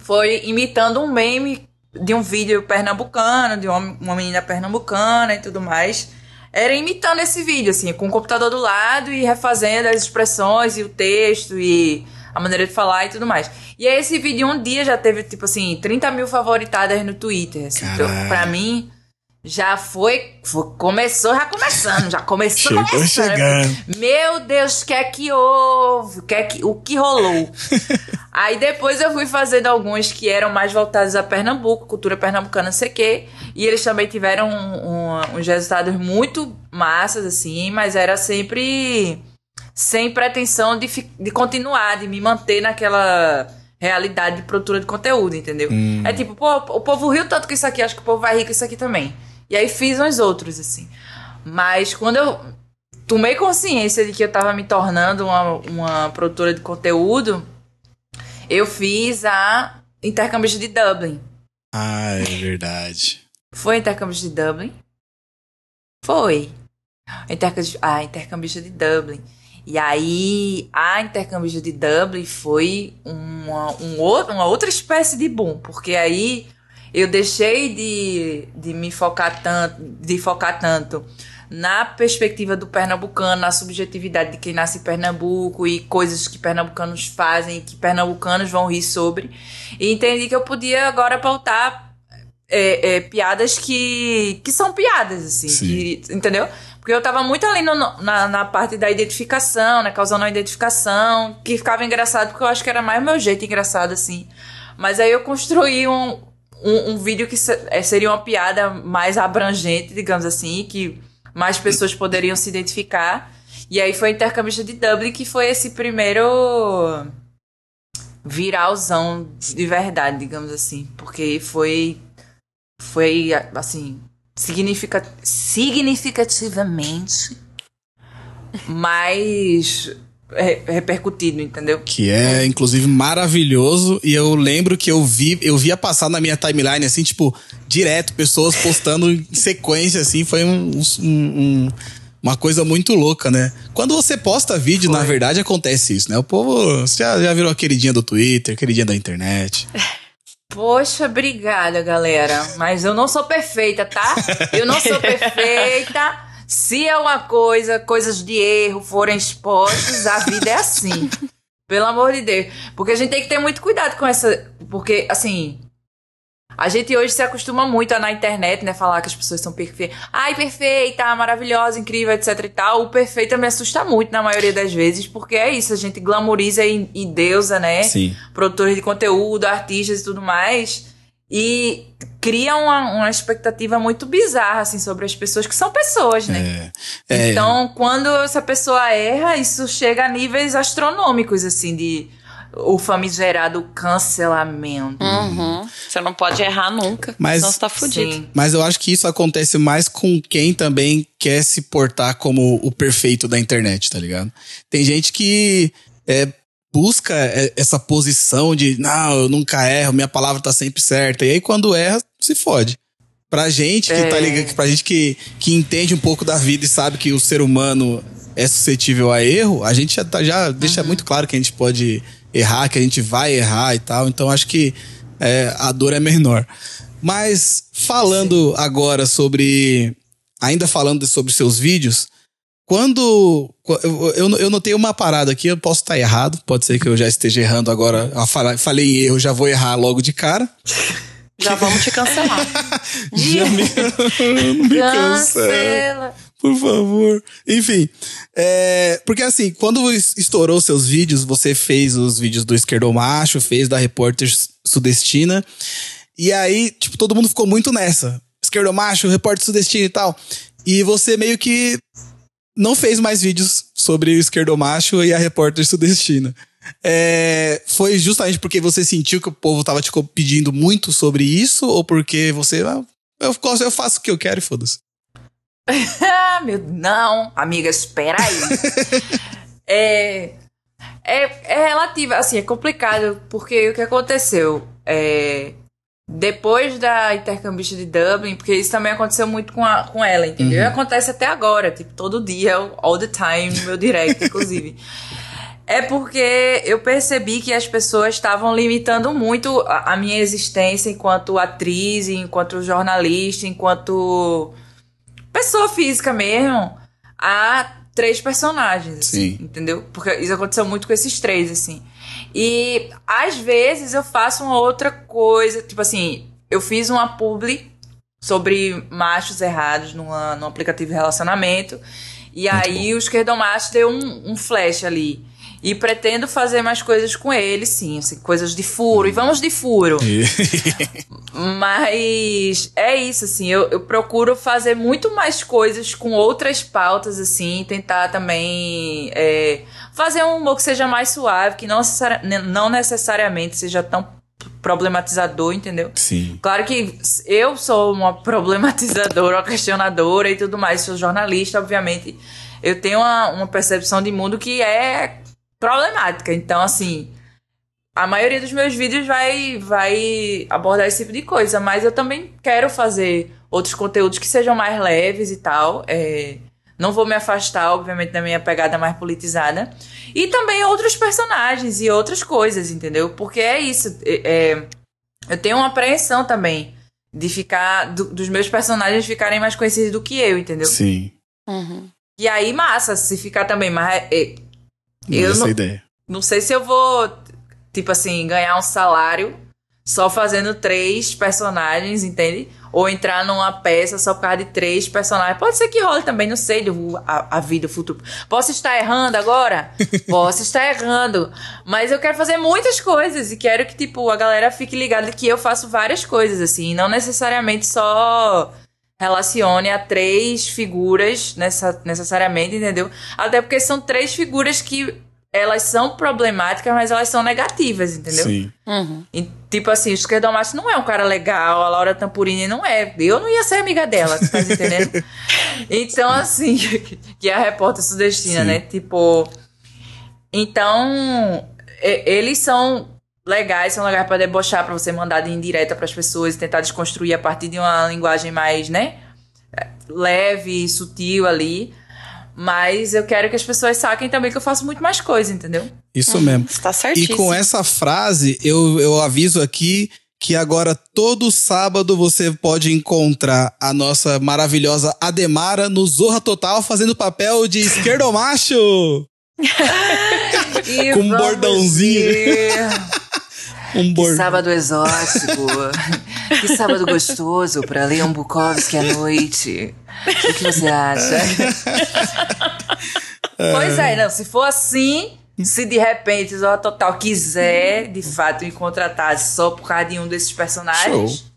foi imitando um meme de um vídeo pernambucano, de uma, uma menina pernambucana e tudo mais. Era imitando esse vídeo, assim, com o computador do lado e refazendo as expressões e o texto e a maneira de falar e tudo mais. E aí esse vídeo um dia já teve, tipo assim, 30 mil favoritadas no Twitter. Assim, então, pra mim, já foi, foi, Começou já começando, já começou Chegou começando. Chegando. Meu Deus, o que é que houve? O que, é que, o que rolou? (laughs) aí depois eu fui fazendo alguns que eram mais voltados a Pernambuco, cultura pernambucana, não sei o quê. E eles também tiveram um, um, uns resultados muito massas, assim, mas era sempre sem pretensão de, de continuar, de me manter naquela realidade de produtora de conteúdo, entendeu? Hum. É tipo, pô, o povo riu tanto com isso aqui, acho que o povo vai rir com isso aqui também. E aí fiz uns outros, assim. Mas quando eu tomei consciência de que eu tava me tornando uma, uma produtora de conteúdo, eu fiz a Intercâmbio de Dublin. Ah, é verdade. Foi Intercâmbio de Dublin? Foi. Intercâmbio, ah, Intercambista de Dublin. E aí, a intercâmbio de Dublin foi uma, um outro, uma outra espécie de boom, porque aí eu deixei de, de me focar tanto, de focar tanto na perspectiva do pernambucano, na subjetividade de quem nasce em Pernambuco e coisas que pernambucanos fazem, que pernambucanos vão rir sobre, e entendi que eu podia agora pautar é, é, piadas que, que são piadas, assim, que, entendeu? Porque eu tava muito ali no, na, na parte da identificação, né? Causando a identificação, que ficava engraçado, porque eu acho que era mais o meu jeito engraçado, assim. Mas aí eu construí um, um, um vídeo que é, seria uma piada mais abrangente, digamos assim, que mais pessoas poderiam se identificar. E aí foi Intercambista de Dublin, que foi esse primeiro viralzão de verdade, digamos assim. Porque foi. Foi, assim, significa, significativamente mais repercutido, entendeu? Que é, inclusive, maravilhoso. E eu lembro que eu vi, eu via passar na minha timeline, assim, tipo, direto, pessoas postando em sequência, assim, foi um, um, um, uma coisa muito louca, né? Quando você posta vídeo, foi. na verdade, acontece isso, né? O povo já, já virou a queridinha do Twitter, queridinha da internet. Poxa, obrigada, galera. Mas eu não sou perfeita, tá? Eu não sou (laughs) perfeita. Se é uma coisa, coisas de erro forem expostas, a vida é assim. (laughs) Pelo amor de Deus. Porque a gente tem que ter muito cuidado com essa. Porque, assim. A gente hoje se acostuma muito a, na internet, né? Falar que as pessoas são perfeitas. Ai, perfeita, maravilhosa, incrível, etc e tal. O perfeita me assusta muito na maioria das vezes, porque é isso, a gente glamoriza e, e deusa, né? Sim. Produtores de conteúdo, artistas e tudo mais. E cria uma, uma expectativa muito bizarra, assim, sobre as pessoas, que são pessoas, né? É, é, Então, quando essa pessoa erra, isso chega a níveis astronômicos, assim, de o famigerado cancelamento. Uhum. Você não pode errar nunca, Mas- senão você tá fudido. Sim. Mas eu acho que isso acontece mais com quem também quer se portar como o perfeito da internet, tá ligado? Tem gente que é, busca é, essa posição de, não, eu nunca erro, minha palavra tá sempre certa. E aí quando erra, se fode. Pra gente que tá É. ligado, pra gente que, que entende um pouco da vida e sabe que o ser humano é suscetível a erro, a gente já, tá- já deixa muito claro que a gente pode errar, que a gente vai errar e tal. Então acho que é, a dor é menor. Mas falando agora sobre. Ainda falando sobre seus vídeos, quando. Eu, eu, notei uma parada aqui, eu posso estar errado, pode ser que eu já esteja errando agora. Falei em erro, já vou errar logo de cara. (laughs) Já vamos te cancelar. (laughs) Já me, (laughs) me cancela. Cancela. Por favor. Enfim, é, porque assim, quando es- estourou seus vídeos, você fez os vídeos do Esquerdo Macho, fez da Repórter Sudestina, e aí, tipo, todo mundo ficou muito nessa. Esquerdo Macho, Repórter Sudestina e tal. E você meio que não fez mais vídeos sobre o Esquerdo Macho e a Repórter Sudestina. É, foi justamente porque você sentiu que o povo tava te pedindo muito sobre isso, ou porque você. ah, eu, eu faço o que eu quero e foda-se. (laughs) Meu. Não, amiga, espera aí. (laughs) é, é, é relativo, assim, é complicado, porque o que aconteceu? É, depois da intercambista de Dublin, porque isso também aconteceu muito com, a, com ela, entendeu? E acontece até agora, tipo, todo dia, all the time, no meu direct, (laughs) inclusive. É porque eu percebi que as pessoas estavam limitando muito a, a minha existência enquanto atriz, enquanto jornalista, enquanto pessoa física mesmo, a três personagens, assim, Sim. entendeu? Porque isso aconteceu muito com esses três, assim. E às vezes eu faço uma outra coisa, tipo assim, eu fiz uma publi sobre machos errados numa, num aplicativo de relacionamento. E aí o esquerdomacho deu um, um flash ali. E pretendo fazer mais coisas com ele, sim, assim, coisas de furo. E vamos de furo. (laughs) Mas é isso, assim, eu, eu procuro fazer muito mais coisas com outras pautas, assim, tentar também é, fazer um humor que seja mais suave, que não, necessari- não necessariamente seja tão problematizador, entendeu? Sim. Claro que eu sou uma (laughs) problematizadora, uma questionadora e tudo mais, sou jornalista, obviamente. Eu tenho uma, uma percepção de mundo que é problemática. Então, assim, a maioria dos meus vídeos vai, vai abordar esse tipo de coisa, mas eu também quero fazer outros conteúdos que sejam mais leves e tal. É, não vou me afastar, obviamente, da minha pegada mais politizada. E também outros personagens e outras coisas, entendeu? Porque é isso. é- é, eu tenho uma apreensão também de ficar. do- dos meus personagens ficarem mais conhecidos do que eu, entendeu? Sim. Uhum. E aí, massa, se ficar também mais. é, Eu essa não- ideia. não sei se eu vou, tipo assim, ganhar um salário só fazendo três personagens, entende? Ou entrar numa peça só por causa de três personagens. Pode ser que role também, não sei, do- a, a vida, o futuro. Posso estar errando agora? (laughs) Posso estar errando. Mas eu quero fazer muitas coisas e quero que, tipo, a galera fique ligada que eu faço várias coisas, assim. Não necessariamente só relacione a três figuras nessa, necessariamente, entendeu? Até porque são três figuras que elas são problemáticas, mas elas são negativas, entendeu? Sim. Uhum. E, tipo assim, o Esquerdomacho não é um cara legal, a Laura Tampurini não é. Eu não ia ser amiga dela, tá entendendo? (laughs) então, assim, (laughs) que é a repórter sudestina, Sim. né? Tipo. Então, eles são legais, são legais pra debochar, pra você mandar de indireta pras pessoas e tentar desconstruir a partir de uma linguagem mais, né? Leve e sutil ali. Mas eu quero que as pessoas saquem também que eu faço muito mais coisa, entendeu? Isso mesmo. Você tá E certíssimo. com essa frase, eu, eu aviso aqui que agora todo sábado você pode encontrar a nossa maravilhosa Ademara no Zorra Total fazendo papel de esquerdomacho. E (laughs) (laughs) Com um bordãozinho. Um Que sábado exótico. (laughs) que sábado gostoso pra ler um Bukowski à noite. O que você acha? pois é, não. Se for assim, se de repente o Zorra Total quiser, de fato, me contratar só por causa de um desses personagens. Show.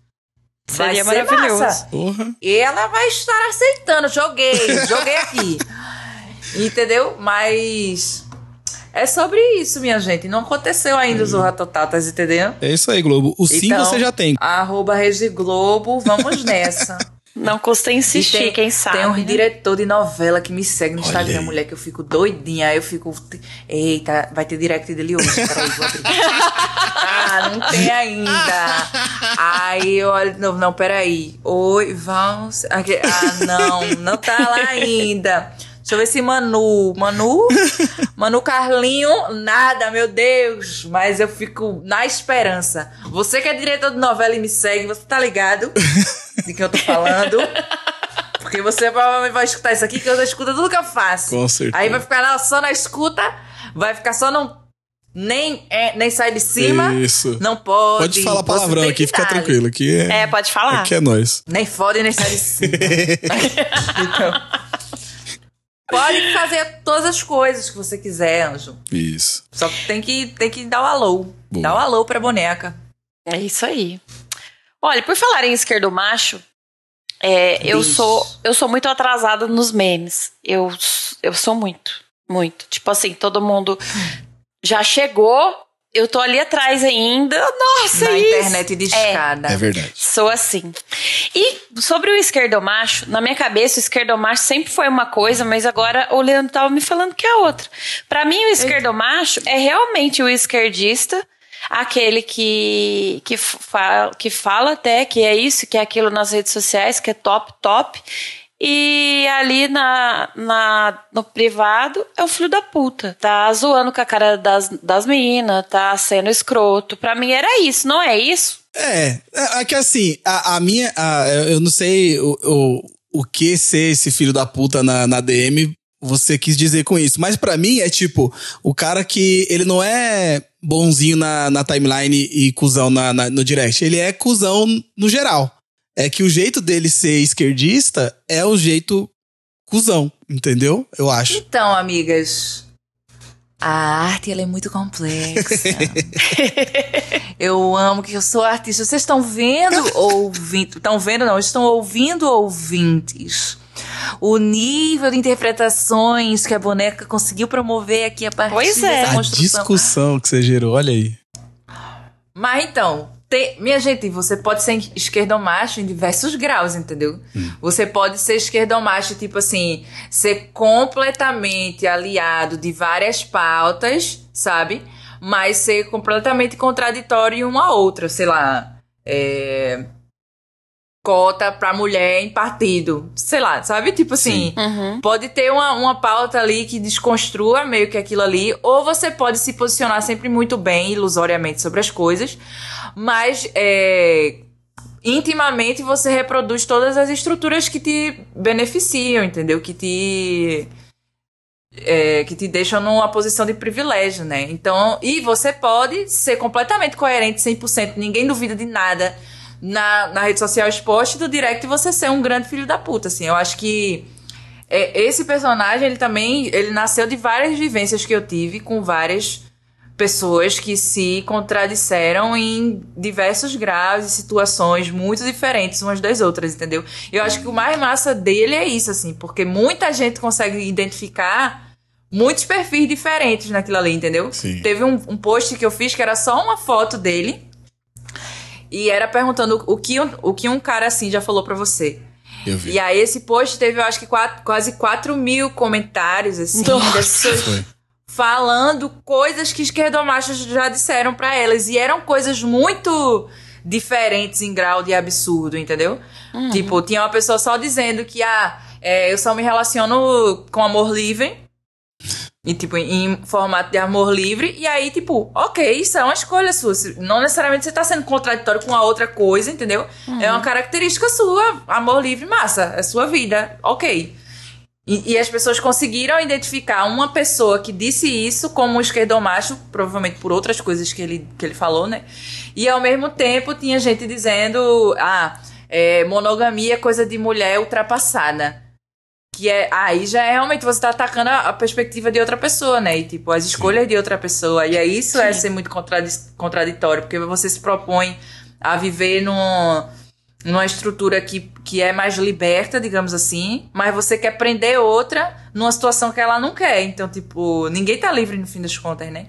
vai Seria ser maravilhoso. massa. Porra. E ela vai estar aceitando. Joguei, joguei aqui. (laughs) Entendeu? Mas. É sobre isso, minha gente. Não aconteceu ainda o Zorra Total, tá entendendo? É isso aí, Globo. O sim Então, você já tem. Arroba Rede Globo, vamos (laughs) nessa. Não custa insistir, tem, quem sabe. Tem um né? diretor de novela que me segue no Olha Instagram, aí. mulher, que eu fico doidinha. Aí eu fico. Eita, vai ter direct dele hoje. Peraí, vou abrir. (laughs) ah, não tem ainda. Aí eu olho de novo, não, peraí. Oi, vamos. Aqui- Ah, não, não tá lá ainda. Deixa eu ver se Manu. Manu? (laughs) Manu Carlinho, nada, meu Deus. Mas eu fico na esperança. Você que é diretor de novela e me segue, você tá ligado (laughs) de que eu tô falando? Porque você provavelmente vai escutar isso aqui, que eu já escuto tudo que eu faço. Com certeza. Aí vai ficar lá só na escuta, vai ficar só no. Nem, é, nem sai de cima. Isso. Não pode. Pode falar palavrão aqui, fica tranquilo. Aqui é, É, pode falar. aqui é nós. Nem fode, nem sai de cima. (laughs) então, pode fazer todas as coisas que você quiser, Anjo. Isso. Só que tem que, tem que dar o alô. Boa. Dá o alô pra boneca. É isso aí. Olha, por falar em esquerdo macho, é, eu sou eu sou muito atrasada nos memes. Eu, eu sou muito, muito. Tipo assim, todo mundo já chegou, eu tô ali atrás ainda. Nossa, na é isso. internet de É. escada. É verdade. Sou assim. E sobre o esquerdomacho, na minha cabeça o esquerdomacho sempre foi uma coisa, mas agora o Leandro tava me falando que é outra. Pra mim o esquerdomacho é realmente o esquerdista, aquele que que, fa que fala até que é isso, que é aquilo nas redes sociais, que é top, top. E ali na, na, no privado é o filho da puta. Tá zoando com a cara das, das meninas, tá sendo escroto. Pra mim era isso, não é isso? É, é é que assim, a, a minha. a- eu não sei o, o, o que ser esse filho da puta na, na DM você quis dizer com isso. Mas pra mim é tipo, o cara que ele não é bonzinho na, na timeline e cuzão na, na- no direct. Ele é cuzão no geral. É que o jeito dele ser esquerdista é o jeito cuzão, entendeu? Eu acho. Então, amigas, a arte ela é muito complexa. (laughs) eu amo que eu sou artista. Vocês estão vendo (laughs) ouvindo? Estão vendo não? Estão ouvindo ouvintes? O nível de interpretações que a boneca conseguiu promover aqui a partir Pois é. dessa A construção. discussão que você gerou, olha aí. Mas então, minha gente, você pode ser esquerdomacho em diversos graus, entendeu? Você pode ser esquerdomacho, tipo assim, ser completamente aliado de várias pautas, sabe? Mas ser completamente contraditório em uma outra, sei lá. É... Cota pra mulher em partido, sei lá, sabe? Tipo assim. Uhum. Pode ter uma, uma pauta ali que desconstrua meio que aquilo ali, ou você pode se posicionar sempre muito bem, ilusoriamente, sobre as coisas, mas é, intimamente você reproduz todas as estruturas que te beneficiam, entendeu? Que te. é, que te deixam numa posição de privilégio, né? Então, e você pode ser completamente coerente, 100%, ninguém duvida de nada na, na rede social exposta do direct você ser um grande filho da puta, assim. Eu acho que é, esse personagem, ele também, ele nasceu de várias vivências que eu tive com várias pessoas que se contradisseram em diversos graus e situações muito diferentes umas das outras, entendeu? Eu acho que o mais massa dele é isso, assim, porque muita gente consegue identificar muitos perfis diferentes naquilo ali, entendeu? Sim. Teve um, um post que eu fiz que era só uma foto dele e era perguntando o que, um- o que um cara assim já falou pra você. Eu vi. E aí esse post teve, eu acho que quatro- quase 4 mil comentários, assim, Nossa. das pessoas Foi. Falando coisas que esquerdomachos já disseram pra elas. E eram coisas muito diferentes em grau de absurdo, entendeu? Tipo, tinha uma pessoa só dizendo que, ah, é, eu só me relaciono com amor livre. E, tipo, em formato de amor livre. E aí, tipo, ok, isso é uma escolha sua. Não necessariamente você tá sendo contraditório com a outra coisa, entendeu? Uhum. É uma característica sua. Amor livre, massa. É sua vida. Ok. E, e, as pessoas conseguiram identificar uma pessoa que disse isso como um esquerdomacho, provavelmente por outras coisas que ele, que ele falou, né? E ao mesmo tempo tinha gente dizendo: ah, é, monogamia é coisa de mulher ultrapassada. Que é. Aí já é realmente você tá atacando a, a, perspectiva de outra pessoa, né? E tipo, as escolhas Sim. de outra pessoa. E aí isso é Sim. é ser muito contraditório, porque você se propõe a viver num, numa estrutura que, que é mais liberta, digamos assim, mas você quer prender outra numa situação que ela não quer. Então, tipo, ninguém tá livre no fim das contas, né?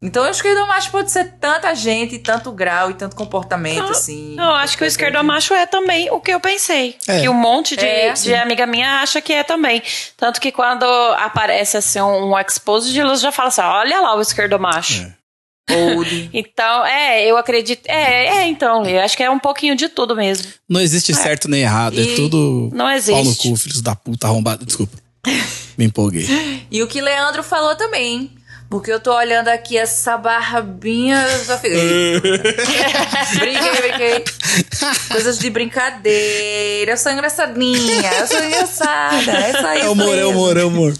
Então, o esquerdomacho pode ser tanta gente, tanto grau e tanto comportamento, não, assim. Não, acho que o esquerdomacho é também o que eu pensei. É. Que um monte de, é, assim. de amiga minha acha que é também. Tanto que quando aparece, assim, um, um exposed, eles já falam assim, olha lá o esquerdomacho. É. Old. (laughs) então, é, eu acredito. É, é, então, eu acho que é um pouquinho de tudo mesmo. Não existe é. certo nem errado, é e é tudo. Não existe. Pau no cu, filhos da puta arrombado. Desculpa. Me empolguei. (laughs) E o que Leandro falou também. Porque eu tô olhando aqui essa barbinha, só (laughs) brinquei, brinquei. Coisas de brincadeira. Eu sou engraçadinha, eu sou engraçada. É só isso. É humor, é humor, é humor.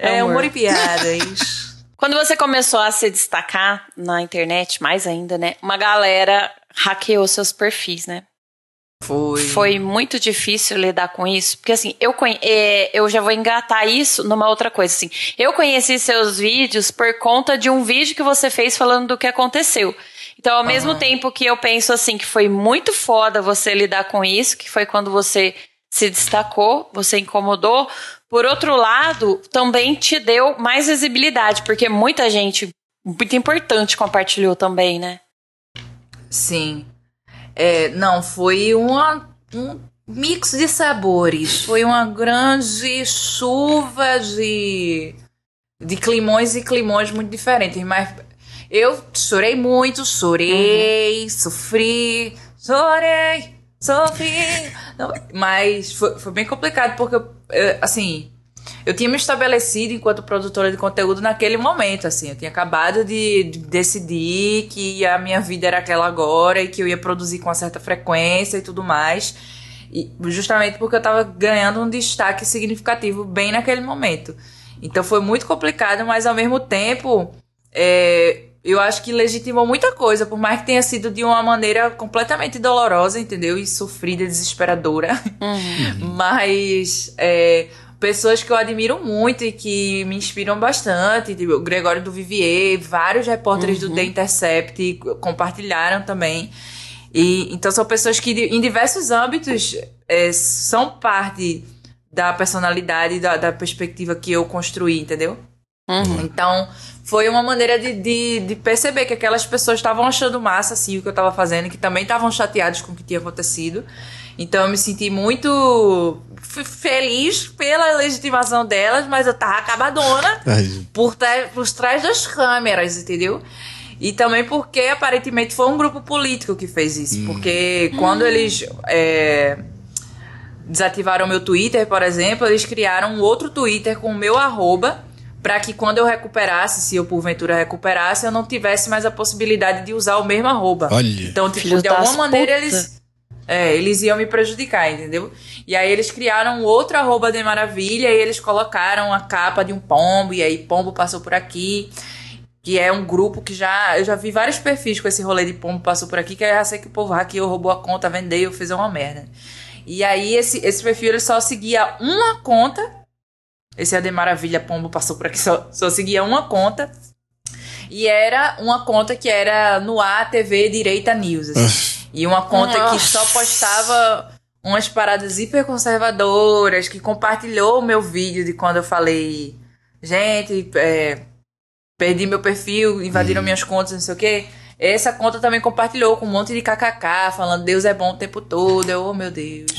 É, é humor e piadas. Quando você começou a se destacar na internet, mais ainda, né? Uma galera hackeou seus perfis, né? Foi. Foi muito difícil lidar com isso, porque assim, eu, é, eu já vou engatar isso numa outra coisa, assim. Eu conheci seus vídeos por conta de um vídeo que você fez falando do que aconteceu. Então, ao mesmo tempo que eu penso assim que foi muito foda você lidar com isso, que foi quando você se destacou, você incomodou, por outro lado, também te deu mais visibilidade, porque muita gente muito importante compartilhou também, né? Sim. É, não, foi uma, um mix de sabores. Foi uma grande chuva de, de climões e climões muito diferentes. Mas eu chorei muito, chorei, uhum. sofri, chorei, sofri. Mas foi, foi bem complicado porque, assim, eu tinha me estabelecido enquanto produtora de conteúdo naquele momento, assim. Eu tinha acabado de, de, decidir que a minha vida era aquela agora e que eu ia produzir com uma certa frequência e tudo mais. E justamente porque eu tava ganhando um destaque significativo bem naquele momento. Então foi muito complicado, mas ao mesmo tempo, é, eu acho que legitimou muita coisa, por mais que tenha sido de uma maneira completamente dolorosa, entendeu? E sofrida, desesperadora. Uhum. (laughs) mas. É, pessoas que eu admiro muito e que me inspiram bastante, tipo, o Gregório do Vivier, vários repórteres uhum. do The Intercept compartilharam também. E então são pessoas que em diversos âmbitos é, são parte da personalidade da, da perspectiva que eu construí, entendeu? Uhum. Então, foi uma maneira de, de, de, perceber que aquelas pessoas estavam achando massa, assim, o que eu estava fazendo, que também estavam chateados com o que tinha acontecido. Então, eu me senti muito feliz pela legitimação delas, mas eu tava acabadona (laughs) por, por trás das câmeras, entendeu? E também porque aparentemente foi um grupo político que fez isso. Hum. Porque quando hum. eles é, desativaram meu Twitter, por exemplo, eles criaram um outro Twitter com o meu arroba para que quando eu recuperasse, se eu porventura recuperasse, eu não tivesse mais a possibilidade de usar o mesmo arroba. Olha. Então, tipo, de alguma maneira puta. eles é, eles iam me prejudicar, entendeu? E aí eles criaram outro arroba de maravilha e eles colocaram a capa de um pombo, e aí pombo passou por aqui. Que é um grupo que já. Eu já vi vários perfis com esse rolê de pombo passou por aqui, que eu já sei que o povo hackeou, roubou a conta, vendeu, fez uma merda. E aí esse, esse perfil ele só seguia uma conta. Esse é de maravilha, pombo passou por aqui, só, só seguia uma conta. E era uma conta que era no ATV Direita News. Assim. E uma conta Nossa. que só postava umas paradas hiper conservadoras, que compartilhou o meu vídeo de quando eu falei, gente, é, perdi meu perfil, invadiram hum. minhas contas, não sei o quê. Essa conta também compartilhou com um monte de kkk, falando Deus é bom o tempo todo. Eu, oh meu Deus.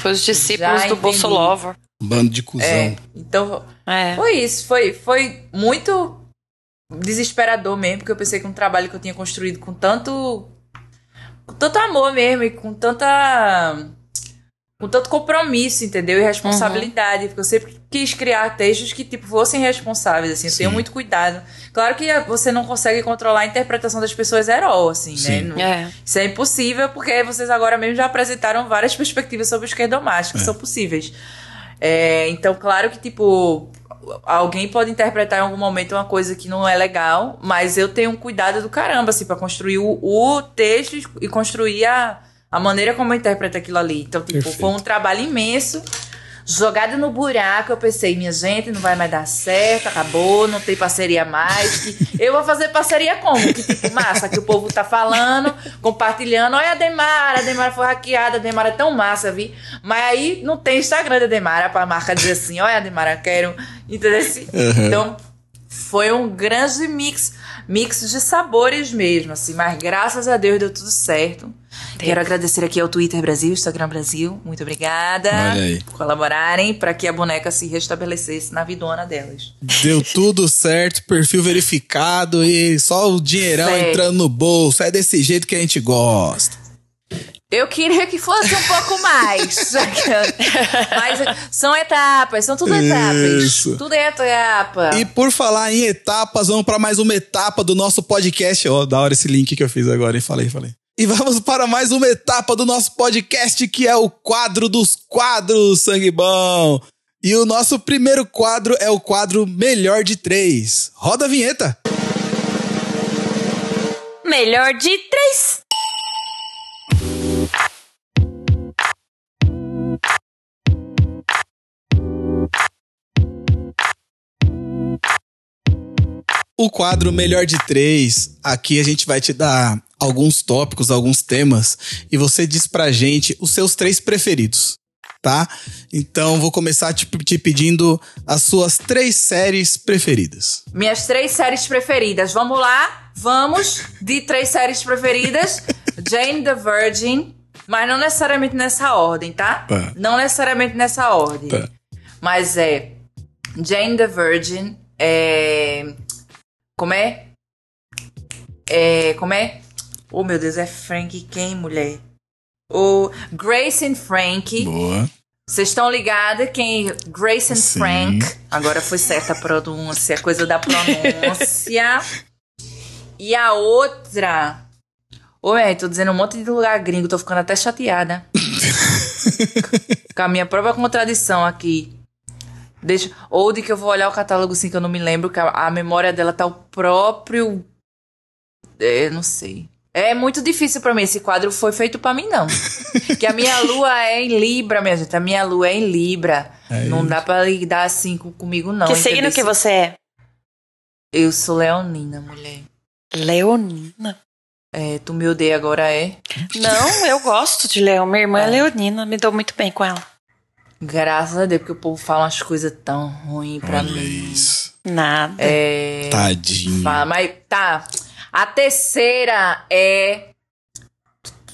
Foi os discípulos Já do Bolsolover. Bando de cuzão. É, então, é. foi isso. Foi, foi muito desesperador mesmo, porque eu pensei que um trabalho que eu tinha construído com tanto com tanto amor mesmo e com tanta com tanto compromisso, entendeu? E responsabilidade. Porque eu sempre quis criar textos que, tipo, fossem responsáveis, assim. Eu Sim. tenho muito cuidado. Claro que você não consegue controlar a interpretação das pessoas herói, assim, Sim. né? Não- É. Isso é impossível, porque vocês agora mesmo já apresentaram várias perspectivas sobre o esquerdomacho que É. são possíveis. É, então, claro que, tipo, alguém pode interpretar em algum momento uma coisa que não é legal, mas eu tenho um cuidado do caramba, assim, pra construir o, o texto e construir a, a maneira como eu interpreto aquilo ali. Então, tipo, Perfeito. foi um trabalho imenso. Jogado no buraco, eu pensei, minha gente, não vai mais dar certo, acabou, não tem parceria mais. eu vou fazer parceria como? Que tipo, massa, que o povo tá falando, compartilhando. Olha a Demara, a Demara foi hackeada, a Demara é tão massa, vi. Mas aí não tem Instagram da Demara pra marca dizer assim, olha, Demara, quero. Entendeu? Uhum. Então, foi um grande mix, mix de sabores mesmo, assim. Mas graças a Deus deu tudo certo. Quero agradecer aqui ao Twitter Brasil, Instagram Brasil. Muito obrigada Olha aí. por colaborarem para que a boneca se restabelecesse na vidona delas. Deu tudo certo, perfil verificado e só o dinheirão Certo. entrando no bolso. É desse jeito que a gente gosta. Eu queria que fosse um pouco mais. (laughs) Mas são etapas, são tudo etapas. Isso. Tudo é etapa. E por falar em etapas, vamos para mais uma etapa do nosso podcast. Ó, da hora esse link que eu fiz agora, hein? Falei, falei. E vamos para mais uma etapa do nosso podcast, que é o quadro dos quadros, sangue bom. E o nosso primeiro quadro é o quadro Melhor de Três. Roda a vinheta. Melhor de três. O quadro Melhor de Três. Aqui a gente vai te dar alguns tópicos, alguns temas, e você diz pra gente os seus três preferidos, tá? Então vou começar te, te pedindo as suas três séries preferidas. Minhas três séries preferidas. Vamos lá? Vamos de três séries preferidas. (laughs) Jane the Virgin. Mas não necessariamente nessa ordem, tá? Tá. Não necessariamente nessa ordem. Tá. Mas é Jane the Virgin. É. Como é? É. Como é? Oh meu Deus, é Frank quem, mulher? O Grace and Frank. Boa. Vocês estão ligados quem Grace and Sim. Frank. Agora foi certa a pronúncia, coisa da pronúncia. e a outra. Oi, tô dizendo um monte de lugar gringo, tô ficando até chateada. (laughs) Com a minha própria contradição aqui. Deixa, ou de que eu vou olhar o catálogo assim que eu não me lembro, que a, a memória dela tá o próprio. É, não sei. É muito difícil pra mim. Esse quadro foi feito pra mim, não. (laughs) que a minha lua é em Libra, minha gente. A minha lua é em Libra. É não isso. dá pra lidar assim com- comigo, não. que signo que você é? Eu sou leonina, mulher. Leonina. É, tu me odeia agora, é? Não, eu gosto de Leão. Minha irmã é leonina, me dou muito bem com ela. Graças a Deus, porque o povo fala umas coisas tão ruins pra Olha mim. isso. Nada. É. Tadinho. Fala, mas tá. A terceira é.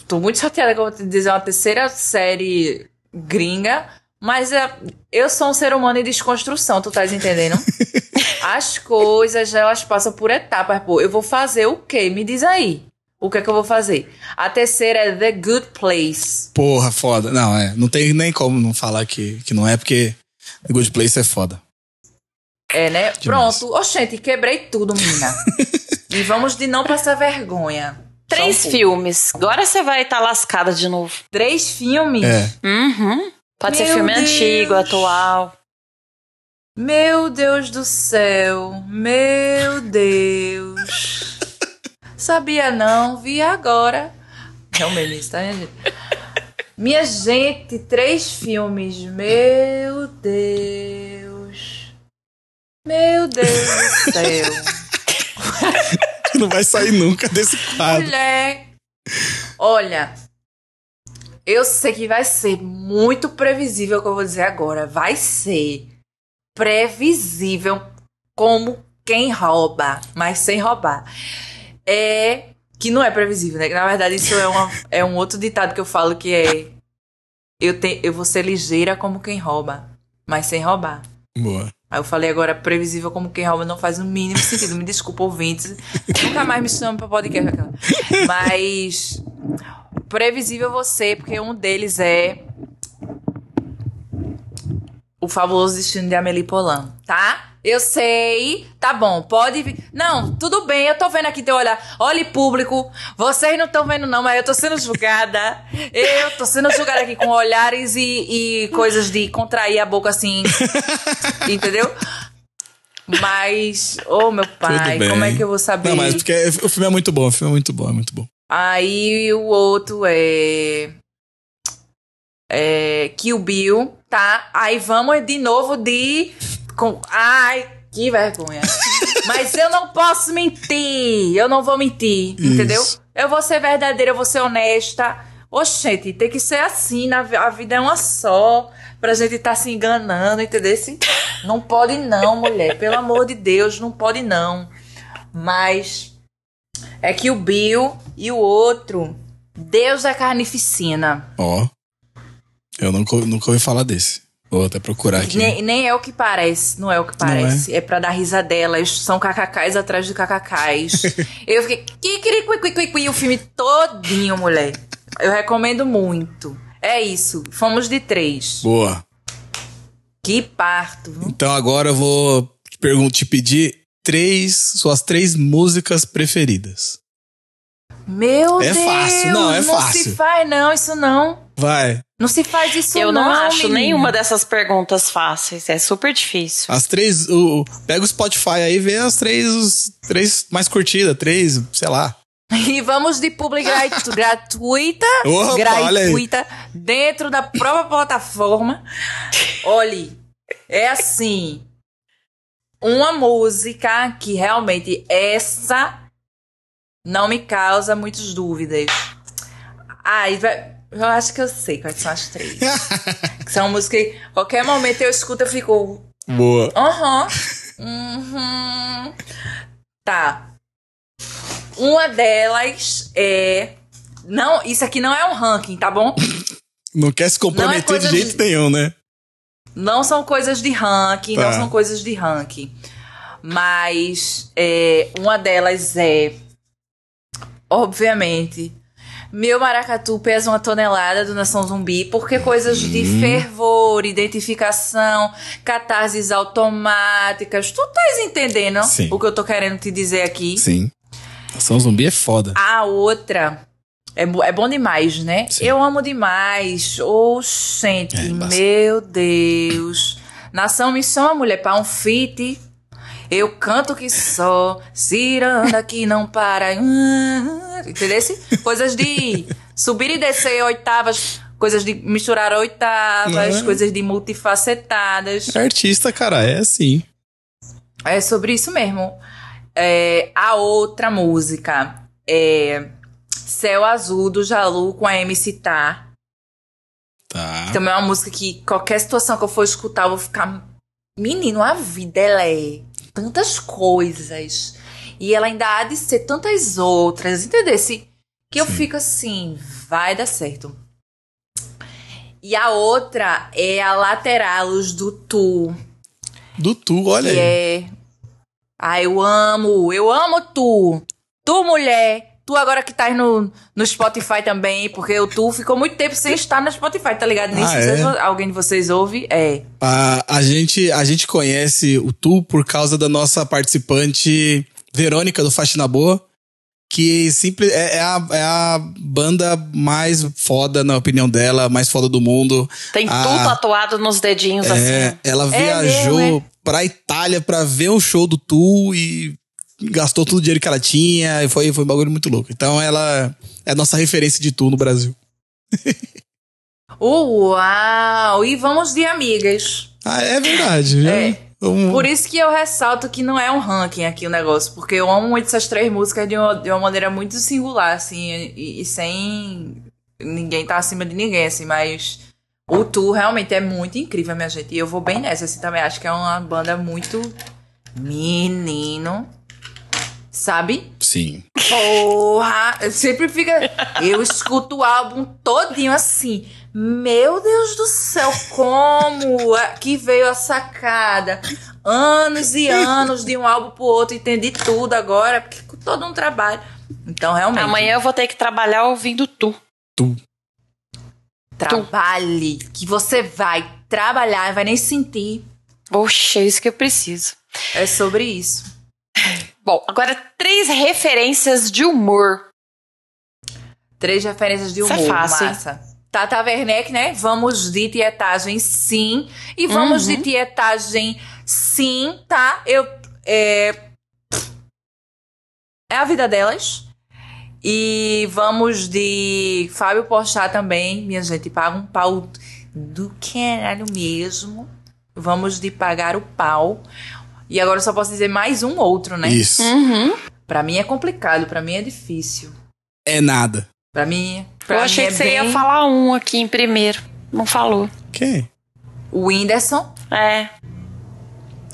Tô muito chateada que eu vou te dizer uma terceira série gringa, mas é... eu sou um ser humano em desconstrução, tu tá entendendo? (laughs) As coisas, elas passam por etapas. Pô, eu vou fazer o quê? Me diz aí. O que é que eu vou fazer? A terceira é The Good Place. Porra, foda. Não, é. Não tem nem como não falar que, que não é, porque The Good Place é foda. É, né? Demais. Pronto. Oxente, quebrei tudo, menina. (laughs) e vamos de não passar vergonha. Três um filmes. Agora você vai estar lascada de novo. Três filmes? É. Uhum. Pode ser Meu filme Deus. antigo, atual. Meu Deus do céu, meu Deus. Sabia não, vi agora. É meme, isso, tá, minha gente? Minha gente, três filmes. Meu Deus. Meu Deus do céu. (laughs) Não vai sair nunca desse quadro. Mulher. Olha, eu sei que vai ser muito previsível o que eu vou dizer agora. Vai ser previsível como quem rouba, mas sem roubar. É que não é previsível, né? Na verdade, isso é, uma, (laughs) é um outro ditado que eu falo que é eu, te, eu vou ser ligeira como quem rouba, mas sem roubar. Boa. Aí eu falei agora, previsível como quem rouba não faz o mínimo sentido. Me desculpa, ouvintes. Nunca mais me chama pra podcast. aquela. Mas previsível você, porque um deles é O Fabuloso Destino de Amélie Polan, tá? Eu sei, tá bom, pode vir. Não, tudo bem, eu tô vendo aqui teu olhar. Olhe, público, vocês não estão vendo, não, mas eu tô sendo julgada. Eu tô sendo julgada aqui com olhares e, e coisas de contrair a boca assim. (laughs) entendeu? Mas, ô oh, meu pai, como é que eu vou saber? Não, mas porque o filme é muito bom, o filme é muito bom, é muito bom. Aí o outro é. É. Kill Bill, tá? Aí vamos de novo de. Com, ai, que vergonha. (laughs) Mas eu não posso mentir. Eu não vou mentir, Isso. entendeu? Eu vou ser verdadeira, eu vou ser honesta. Oxente, tem que ser assim, na, a vida é uma só. Pra gente estar tá se enganando, entendeu? (laughs) Não pode não, mulher. Pelo amor de Deus, não pode não. Mas é que o Bill e o outro, Deus da Carnificina. Ó. Eu nunca, nunca ouvi falar desse. Vou até procurar aqui. Nem, nem é o que parece, não é o que parece. É? é pra dar risadelas. São kkks atrás de kkks. (laughs) eu fiquei. E o filme todinho, mulher. Eu recomendo muito. É isso. Fomos de três. Boa. Que parto. Viu? Então agora eu vou te, te pedir três, suas três músicas preferidas. Meu é Deus. É fácil, não, é não fácil. Não se faz não, isso não. Vai. Não se faz isso eu não. Eu não acho menina. nenhuma dessas perguntas fáceis. É super difícil. As três. O, pega o Spotify aí e vê as três, os, três mais curtidas, três, sei lá. (laughs) E vamos de publi (laughs) gratuita, Opa, gratuita, dentro da própria plataforma. Olhe, é assim, uma música que realmente essa não me causa muitas dúvidas. Ah, eu acho que eu sei quais são as três. (laughs) que são músicas que qualquer momento eu escuto eu fico... Boa. Aham. Uhum. (laughs) uhum. Tá. Uma delas é. Não, isso aqui não é um ranking, tá bom? Não quer se comprometer é de jeito de... nenhum, né? Não são coisas de ranking, tá. não são coisas de ranking. Mas é, uma delas é. Obviamente. Meu maracatu pesa uma tonelada do Nação Zumbi, porque coisas de fervor, identificação, catarses automáticas. Tu estás entendendo Sim. o que eu tô querendo te dizer aqui? Sim. Nação Zumbi é foda. A outra é, é bom demais, né? Sim. Eu amo demais. Oxente, É, meu Deus. Nação me chama, mulher, pra um feat. Eu canto que só, ciranda que não para. Entendeu? Coisas de subir e descer oitavas, coisas de misturar oitavas, É. coisas de multifacetadas. Artista, cara, é assim. É sobre isso mesmo. É, a outra música é Céu Azul do Jalu com a MC Tá. Tá. Também é uma música que qualquer situação que eu for escutar, eu vou ficar. Menino, a vida ela é tantas coisas. E ela ainda há de ser tantas outras. Entendeu? Esse- Que eu Sim. fico assim, vai dar certo. E a outra é a Lateralos do Tu. Do tu, olha Que aí. é. Ah, eu amo, eu amo tu. Tu, mulher. Tu agora que tá aí no, no Spotify também, porque o tu ficou muito tempo sem estar no Spotify, tá ligado? Nem Ah, se é? alguém de vocês ouve, é. A, a, gente, a gente conhece o Tu por causa da nossa participante Verônica do Faxina Boa, que simples, é, é a, é a banda mais foda, na opinião dela, mais foda do mundo. Tem Ah, tudo tatuado nos dedinhos, É, assim. ela É viajou mesmo, é? pra Itália pra ver o show do Tu e gastou todo o dinheiro que ela tinha e foi, foi um bagulho muito louco. Então ela é a nossa referência de Tu no Brasil. (laughs) Uau! E vamos de amigas. Ah, é verdade. É. Vamos- Por isso que eu ressalto que não é um ranking aqui o negócio, porque eu amo muito essas três músicas de uma, de uma maneira muito singular, assim, e, e sem ninguém tá acima de ninguém, assim, mas o Tu realmente é muito incrível, minha gente. E eu vou bem nessa, assim, também acho que é uma banda muito menino. Sabe? Sim. Porra! Sempre fica. Eu escuto o álbum todinho assim. Meu Deus do céu, como é que veio a sacada? Anos e anos de um álbum pro outro, entendi tudo agora, porque todo um trabalho. Então, realmente. Amanhã eu vou ter que trabalhar ouvindo tu. Tu. Trabalhe, que você vai trabalhar, vai nem sentir. Poxa, é isso que eu preciso. É sobre isso. Bom, agora três referências de humor. Três referências de Isso é humor, fácil, massa. Tata Werneck, né? Vamos de tietagem, sim. E vamos Uhum. de tietagem, sim, tá? Eu. É... é a vida delas. E vamos de Fábio Porchat também. Minha gente, paga um pau do caralho mesmo. Vamos de pagar o pau. E agora eu só posso dizer mais um outro, né? Isso. Uhum. Pra mim é complicado, pra mim é difícil. É nada. Pra mim, Eu pra achei mim que é você bem... ia falar um aqui em primeiro. Não falou. Quem? O Whindersson. É.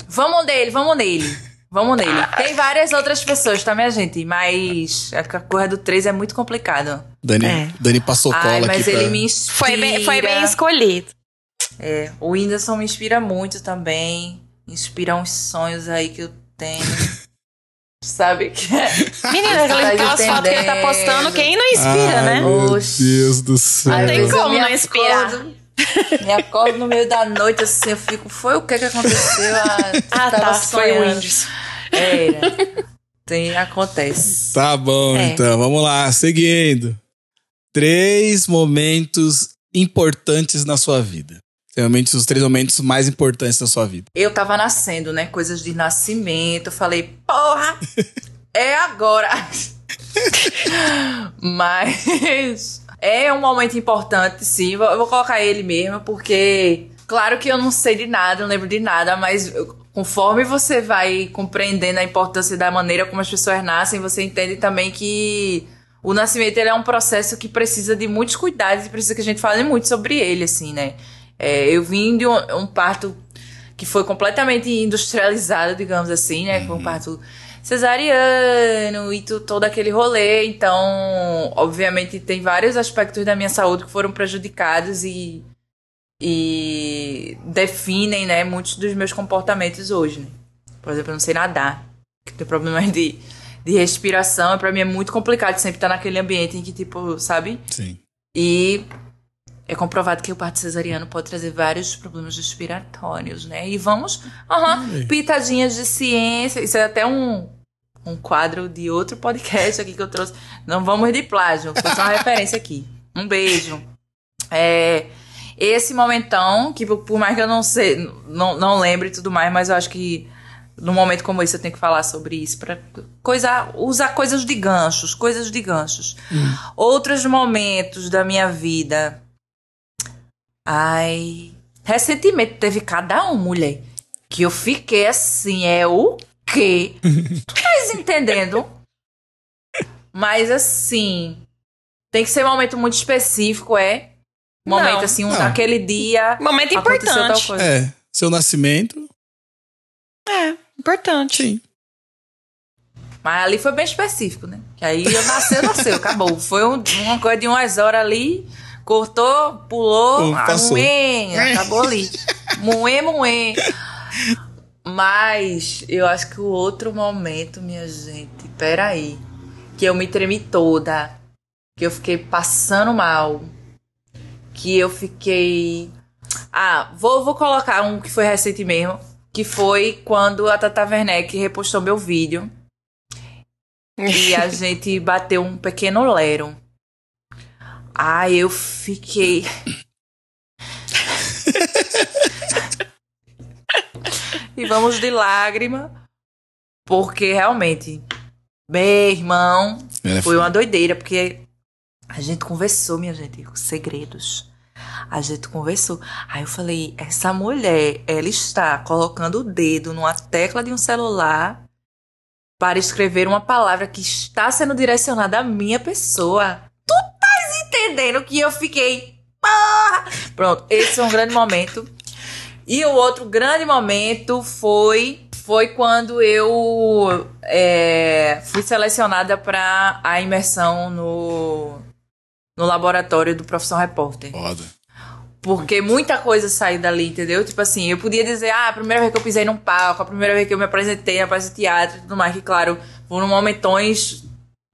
Vamos nele, vamos nele. Vamos nele. Tem várias outras pessoas, tá, minha gente? Mas a coisa do 3 é muito complicado. Dani, É. Dani passou cola Ai, mas aqui ele pra... me inspira. Foi bem, foi bem escolhido. É, o Whindersson me inspira muito também. Inspira uns sonhos aí que eu tenho. (laughs) Sabe? que é? Menina, Tá aquelas fotos que ele tá postando, quem não inspira, Ai, né? Meu Oxi. Deus do céu. Não tem como não inspirar. acordo- Me acordo no meio da noite, assim, eu fico, foi o que que aconteceu? Ah, (laughs) Ah, tava tá. Foi o. Whindersson. Era. Tem, acontece. Tá bom, É. então. Vamos lá. Seguindo. Três momentos importantes na sua vida. Realmente os três momentos mais importantes da sua vida. Eu tava nascendo, né? Coisas de nascimento. Eu falei, porra, é agora. (laughs) Mas é um momento importante, sim. Eu vou colocar ele mesmo, porque, claro que eu não sei de nada, não lembro de nada, mas conforme você vai compreendendo a importância da maneira como as pessoas nascem, você entende também que o nascimento é um processo que precisa de muitos cuidados e precisa que a gente fale muito sobre ele, assim, né? É, eu vim de um, um parto que foi completamente industrializado, digamos assim, né? Foi um parto cesariano e todo aquele rolê. Então, obviamente, tem vários aspectos da minha saúde que foram prejudicados e, e definem, né, muitos dos meus comportamentos hoje, né? Por exemplo, eu não sei nadar, que tem problemas de, de respiração, pra mim é muito complicado sempre estar naquele ambiente em que, tipo, sabe? Sim. E é comprovado que o parto cesariano pode trazer vários problemas respiratórios, né? E vamos, Ai. pitadinhas de ciência. Isso é até um, um quadro de outro podcast aqui que eu trouxe. Não vamos de plágio, foi só uma referência aqui. Um beijo. É, esse momentão, que por- mais que eu não sei, não, não lembre e tudo mais, mas eu acho que num momento como esse eu tenho que falar sobre isso para coisa, usar coisas de ganchos, coisas de ganchos. Outros momentos da minha vida. Ai, recentemente teve cada um, mulher, que eu fiquei assim, é o quê? (laughs) Tu estás entendendo? Mas assim, tem que ser um momento muito específico, é? Um momento Não. assim, um, Não. naquele dia Momento importante. coisa. É. Seu nascimento. É, importante. Sim. Mas ali foi bem específico, né? Que aí eu nasceu, nasceu, acabou. Foi um- uma coisa de umas horas ali, cortou, pulou, moê, (laughs) acabou ali. Moê, moê. Mas eu acho que o outro momento, minha gente, peraí, que eu me tremi toda, que eu fiquei passando mal, que eu fiquei. Ah, vou, vou colocar um que foi recente mesmo, que foi quando a Tata Werneck repostou meu vídeo (laughs) e a gente bateu um pequeno lero. Ai, eu fiquei. e vamos de lágrima, porque realmente, meu irmão, É, foi uma doideira, porque a gente conversou, minha gente, com segredos. A gente conversou. Aí eu falei, essa mulher, ela está colocando o dedo numa tecla de um celular para escrever uma palavra que está sendo direcionada à minha pessoa. Entendendo que eu fiquei. Porra! Pronto, esse é um grande momento. E o outro grande momento foi foi quando eu é, fui selecionada para a imersão no, no laboratório do Profissão Repórter. Foda. Porque muita coisa saiu dali, entendeu? Tipo assim, eu podia dizer, ah, a primeira vez que eu pisei num palco, a primeira vez que eu me apresentei na peça de teatro e tudo mais, que claro, foram momentões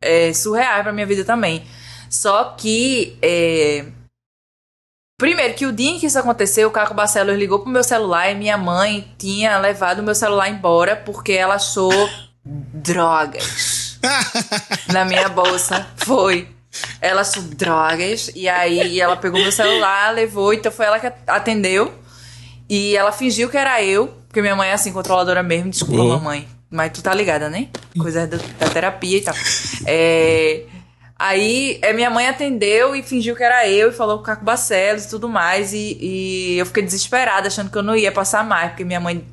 é, surreais pra minha vida também. Só que é, Primeiro, que o dia em que isso aconteceu, o Caco Barcelos ligou pro meu celular e minha mãe tinha levado o meu celular embora porque ela achou drogas (laughs) na minha bolsa. Foi. Ela achou drogas e aí ela pegou meu celular, levou, então foi ela que atendeu. E ela fingiu que era eu, porque minha mãe é assim, controladora mesmo. Desculpa, Oh. mamãe. Mas tu tá ligada, né? Coisa da, da terapia e tal. É, Aí é, minha mãe atendeu e fingiu que era eu e falou com o Caco Barcelos e tudo mais. E, e eu fiquei desesperada, achando que eu não ia passar mais, porque minha mãe.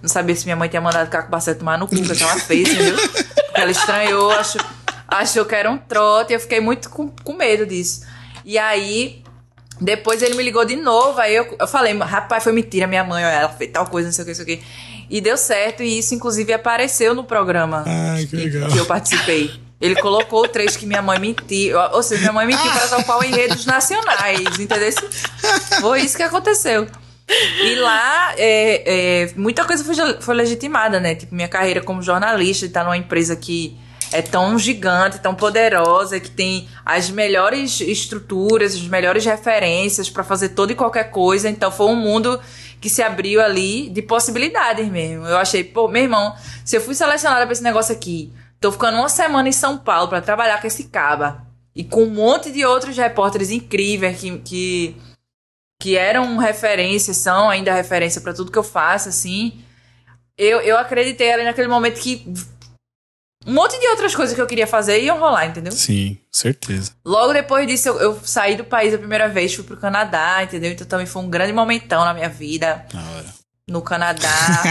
Não sabia se minha mãe tinha mandado o Caco Barcelos tomar no cu, que ela fez, entendeu? Porque ela estranhou, achou, achou que era um trote, e eu fiquei muito com, com medo disso. E aí, depois ele me ligou de novo, aí eu, eu falei, rapaz, foi mentira, minha mãe, ela fez tal coisa, não sei o que, não sei o que. E deu certo, e isso inclusive apareceu no programa Ai, que legal. que eu participei. Ele colocou o trecho que minha mãe mentiu. Ou seja, minha mãe mentiu para topar em redes nacionais, entendeu? Foi isso que aconteceu. E lá, é, é, muita coisa foi, foi legitimada, né? Tipo, minha carreira como jornalista, estar numa empresa que é tão gigante, tão poderosa, que tem as melhores estruturas, as melhores referências para fazer toda e qualquer coisa. Então, foi um mundo que se abriu ali de possibilidades mesmo. Eu achei, pô, meu irmão, se eu fui selecionada para esse negócio aqui, tô ficando uma semana em São Paulo para trabalhar com esse caba e com um monte de outros repórteres incríveis que, que, que eram referência, são ainda referência para tudo que eu faço, assim. Eu, eu acreditei ali naquele momento que um monte de outras coisas que eu queria fazer iam rolar, entendeu? Sim, certeza. Logo depois disso, eu, eu saí do país a primeira vez, fui pro Canadá, entendeu? Então também foi um grande momentão na minha vida. Na hora. No Canadá.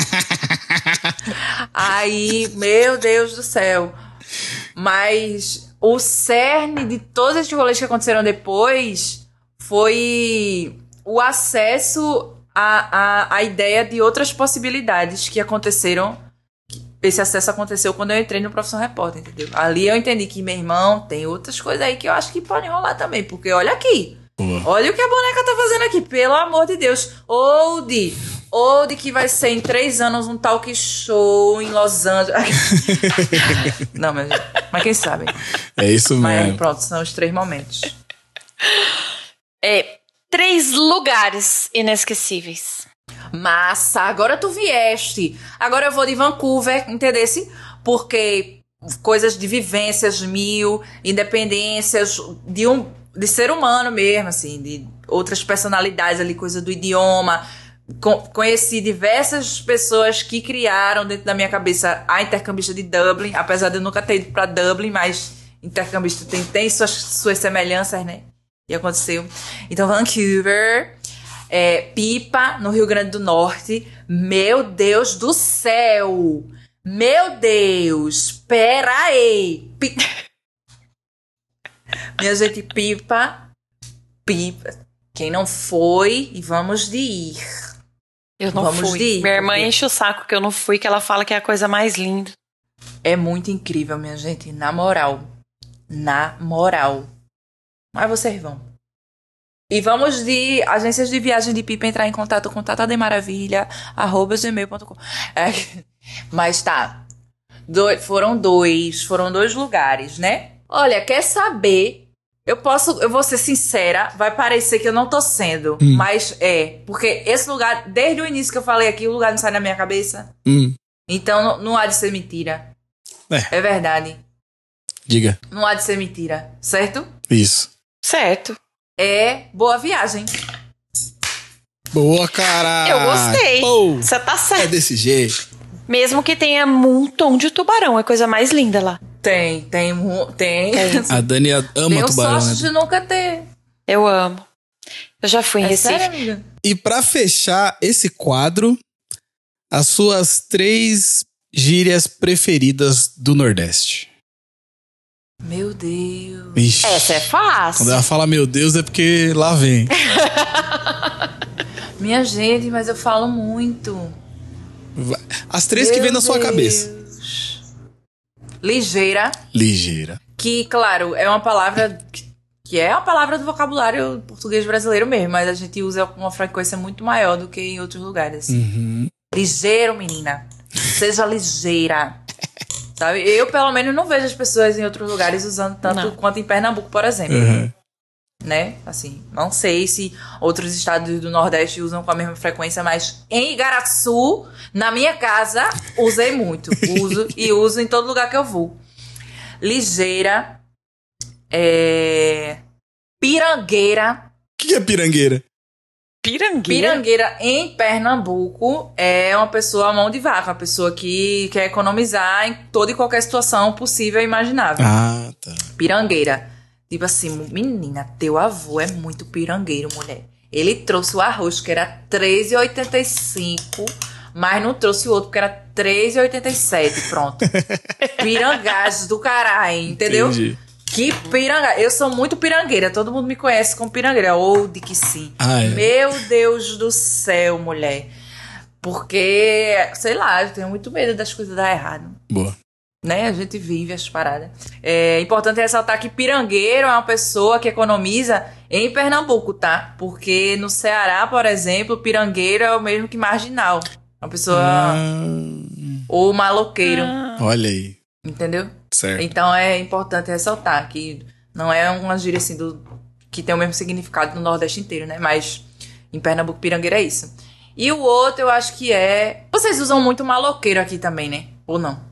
(laughs) Aí, meu Deus do céu. Mas o cerne de todos esses rolês que aconteceram depois foi o acesso à, à, à ideia de outras possibilidades que aconteceram. Esse acesso aconteceu quando eu entrei no Profissão Repórter, entendeu? Ali eu entendi que, meu irmão, tem outras coisas aí que eu acho que podem rolar também. Porque olha aqui. Olha o que a boneca tá fazendo aqui, pelo amor de Deus. Old, Old que vai ser em três anos um talk show em Los Angeles. (laughs) Não, mas, mas quem sabe? É isso Mas mesmo. pronto, são os três momentos. É, três lugares inesquecíveis. Massa, agora tu vieste. Agora eu vou de Vancouver, entendesse? Porque coisas de vivências mil, independências de um de ser humano mesmo, assim, de outras personalidades ali, coisa do idioma. Co- conheci diversas pessoas que criaram dentro da minha cabeça a intercambista de Dublin, apesar de eu nunca ter ido pra Dublin, mas intercambista tem, tem suas, suas semelhanças, né? E aconteceu. Então, Vancouver, é, Pipa, no Rio Grande do Norte. Meu Deus do céu! Meu Deus! Pera aí! Pi- (laughs) Minha gente, Pipa, Pipa. Quem não foi, e vamos de ir. Eu não Vamos fui. ir, Minha irmã porque- enche o saco que eu não fui, que ela fala que é a coisa mais linda. É muito incrível, minha gente, na moral. Na moral. Mas vocês vão. E vamos de agências de viagem de pipa entrar em contato com tatademaravilha, arroba gmail.com. É, (laughs) mas tá. Do- foram dois, foram dois lugares, né? Olha, quer saber? Eu posso, eu vou ser sincera, vai parecer que eu não tô sendo, Hum. mas é, porque esse lugar, desde o início que eu falei aqui, o lugar não sai da minha cabeça. Hum, Então não, não há de ser mentira. É. É verdade. diga. Não há de ser mentira, certo? Isso. Certo. É boa viagem. Boa, cara! Eu gostei. Você tá é certo. desse jeito. Mesmo que tenha um montão de tubarão, é a coisa mais linda lá. Tem, tem, tem. (laughs) A Dani ama Tenho tubarão, sorte né? de nunca ter. Eu amo. Eu já fui em É Recife. sério, amiga? E pra fechar esse quadro, as suas três gírias preferidas do Nordeste. Meu Deus. Ixi. Essa é fácil. Quando ela fala meu Deus é porque lá vem. (laughs) Minha gente, mas eu falo muito. As três que Meu vem na sua Deus. cabeça. Ligeira, Ligeira. que, claro, é uma palavra que- é uma palavra do vocabulário português brasileiro mesmo, mas a gente usa com uma frequência muito maior do que em outros lugares. Uhum. Ligeiro, menina. Seja ligeira. Sabe? Eu, pelo menos, não vejo as pessoas em outros lugares usando tanto Não. quanto em Pernambuco, por exemplo. Uhum. Né? Assim, não sei se outros estados do Nordeste usam com a mesma frequência, mas em Igaraçu, na minha casa, usei muito. Uso e uso em todo lugar que eu vou. Ligeira, é... pirangueira. O que é pirangueira? Pirangueira. Pirangueira em Pernambuco é uma pessoa mão de vaca, uma pessoa que quer economizar em toda e qualquer situação possível e imaginável. Ah, tá. Pirangueira. Tipo assim, menina, teu avô é muito pirangueiro, mulher. Ele trouxe o arroz que era R$3,85, mas não trouxe o outro que era R$3,87. Pronto. (laughs) Pirangás do caralho, entendeu? Entendi. Que piranga. Eu sou muito pirangueira. Todo mundo me conhece como pirangueira. Ou de que sim. Ah, é? Meu Deus do céu, mulher. Porque, sei lá, eu tenho muito medo das coisas dar errado. Boa. Né? A gente vive as paradas. É importante ressaltar que pirangueiro é uma pessoa que economiza em Pernambuco, tá? Porque no Ceará, por exemplo, pirangueiro é o mesmo que marginal. Uma pessoa. Ah, Ou maloqueiro. olha aí. Entendeu? Certo. Então é importante ressaltar que não é uma gíria assim do, que tem o mesmo significado no Nordeste inteiro, né? Mas em Pernambuco, pirangueiro é isso. E o outro eu acho que é. Vocês usam muito maloqueiro aqui também, né? Ou não?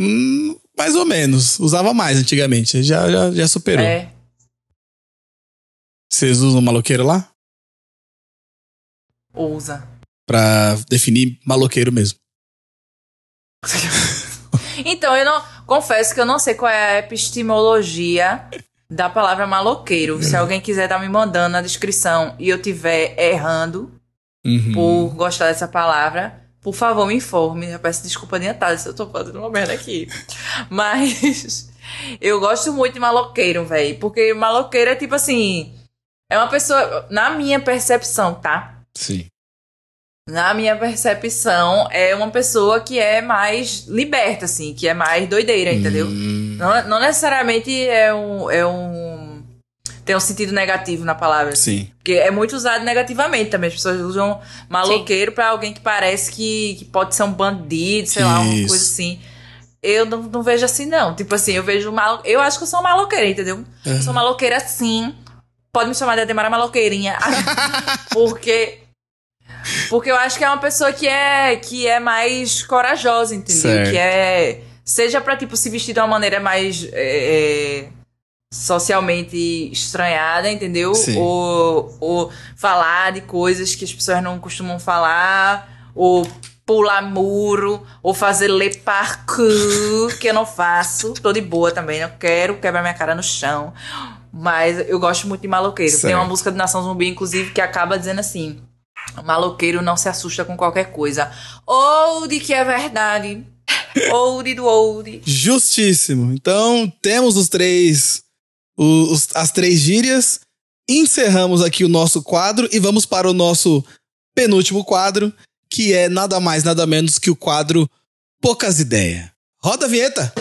Hum, mais ou menos. Usava mais antigamente. Já, já, já superou. É. Vocês usam maloqueiro lá? Usa. Pra definir maloqueiro mesmo. (laughs) Então, eu não. Confesso que eu não sei qual é a epistemologia da palavra maloqueiro. Se alguém quiser estar me mandando na descrição e eu tiver errando Uhum. por gostar dessa palavra, por favor, me informe. Eu peço desculpa adiantada se eu tô fazendo uma merda aqui. Mas eu gosto muito de maloqueiro, velho. Porque maloqueiro é tipo assim. É uma pessoa. Na minha percepção, tá? Sim. Na minha percepção, é uma pessoa que é mais liberta, assim, que é mais doideira, entendeu? Hum, Não, não necessariamente é um, é um. Tem um sentido negativo na palavra. assim. sim. Porque é muito usado negativamente também. As pessoas usam maloqueiro pra alguém que parece que, que pode ser um bandido, sei lá, uma Isso. coisa assim. Eu não, não vejo assim, não. Tipo assim, eu vejo mal. Eu acho que eu sou maloqueira, entendeu? Eu sou maloqueira sim. Pode me chamar de Ademara Maloqueirinha. (laughs) porque. Porque eu acho que é uma pessoa que é, que é mais corajosa, entendeu? Certo. Que é. Seja pra, tipo, se vestir de uma maneira mais. é, é, socialmente estranhada, entendeu? Sim. Ou, ou falar de coisas que as pessoas não costumam falar, ou pular muro, ou fazer le parkour, que eu não faço. Tô de boa também, não quero quebrar minha cara no chão. Mas eu gosto muito de maloqueiro. Tem Certo. uma música do Nação Zumbi, inclusive, que acaba dizendo assim: Maloqueiro não se assusta com qualquer coisa. Ou de que é verdade. Old do old. Justíssimo. Então, temos os três. Os- as três gírias. Encerramos aqui o nosso quadro e vamos para o nosso penúltimo quadro, que é nada mais, nada menos que o quadro Poucas Ideias. Roda a vinheta!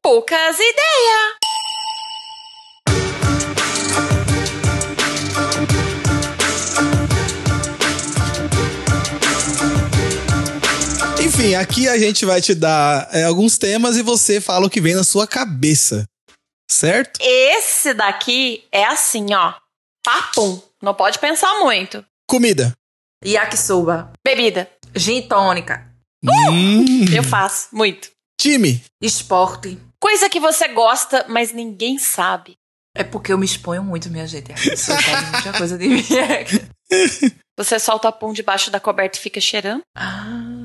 Poucas ideias. Enfim, aqui a gente vai te dar é, alguns temas e você fala o que vem na sua cabeça. Certo? Esse daqui é assim, ó. Papum. Não pode pensar muito. Comida. Yakisoba. Bebida. Gin tônica. Hum. Eu faço. Muito. Time. Esporte. Coisa que você gosta, mas ninguém sabe. É porque eu me exponho muito, minha gente. As pessoas sabem muita coisa de mim. Você solta pum debaixo da coberta e fica cheirando. Ah.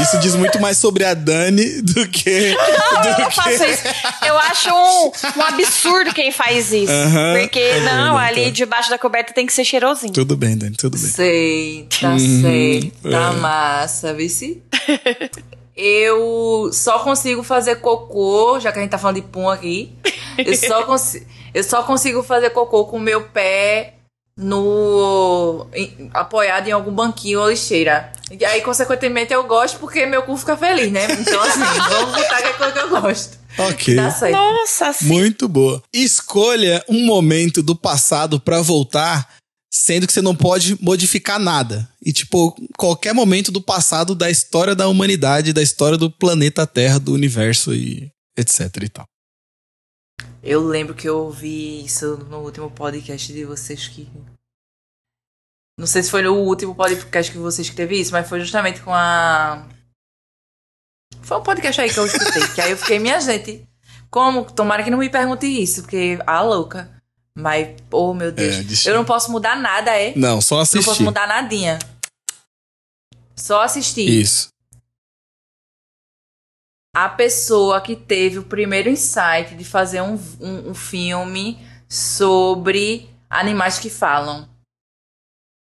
Isso diz muito mais sobre a Dani do que. Não, eu do não que- faço isso. Eu acho um, um absurdo quem faz isso. Porque, Tá não, vendo, ali então? debaixo da coberta tem que ser cheirosinho. Tudo bem, Dani, tudo bem. Sei, tá Uhum, certo. Tá é. massa, vice. Eu só consigo fazer cocô, já que a gente tá falando de pum aqui. Eu só, consi eu só consigo fazer cocô com o meu pé no em- apoiado em algum banquinho ou lixeira. E aí, consequentemente, eu gosto porque meu cu fica feliz, né? Então, assim, (laughs) vamos botar que é coisa que eu gosto. Ok. Dá certo. Nossa, assim. Muito boa. Escolha um momento do passado pra voltar, sendo que você não pode modificar nada. E, tipo, qualquer momento do passado da história da humanidade, da história do planeta Terra, do universo e etc e tal. Eu lembro que eu ouvi isso no último podcast de vocês que. Não sei se foi no último podcast que vocês que teve isso, mas foi justamente com a. Foi um podcast aí que eu escutei. que aí eu fiquei, minha gente, como? Tomara que não me pergunte isso, porque a louca. Mas, oh meu Deus. É, deixa- eu não posso mudar nada, é? Não, só Não posso assistir. mudar nadinha. Só assistir. Isso. a pessoa que teve o primeiro insight de fazer um, um, um filme sobre animais que falam.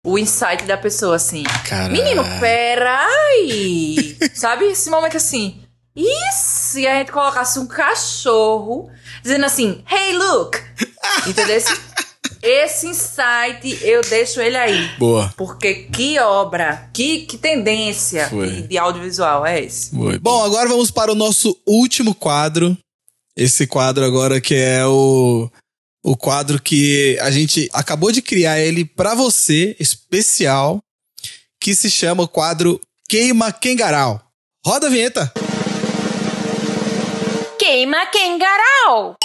O insight da pessoa, assim. Caralho. Menino, peraí! (laughs) Sabe? Esse momento assim. E se a gente colocasse um cachorro dizendo assim, hey, look! (laughs) Entendeu? Esse, esse insight, eu deixo ele aí. Boa. Porque que obra, que, que tendência Foi. de, de audiovisual é esse? Boa. Bom, agora vamos para o nosso último quadro. Esse quadro agora que é o o quadro que a gente acabou de criar ele pra você, especial, que se chama o quadro Queima Kengarau. Roda a vinheta. Queima Kengarau!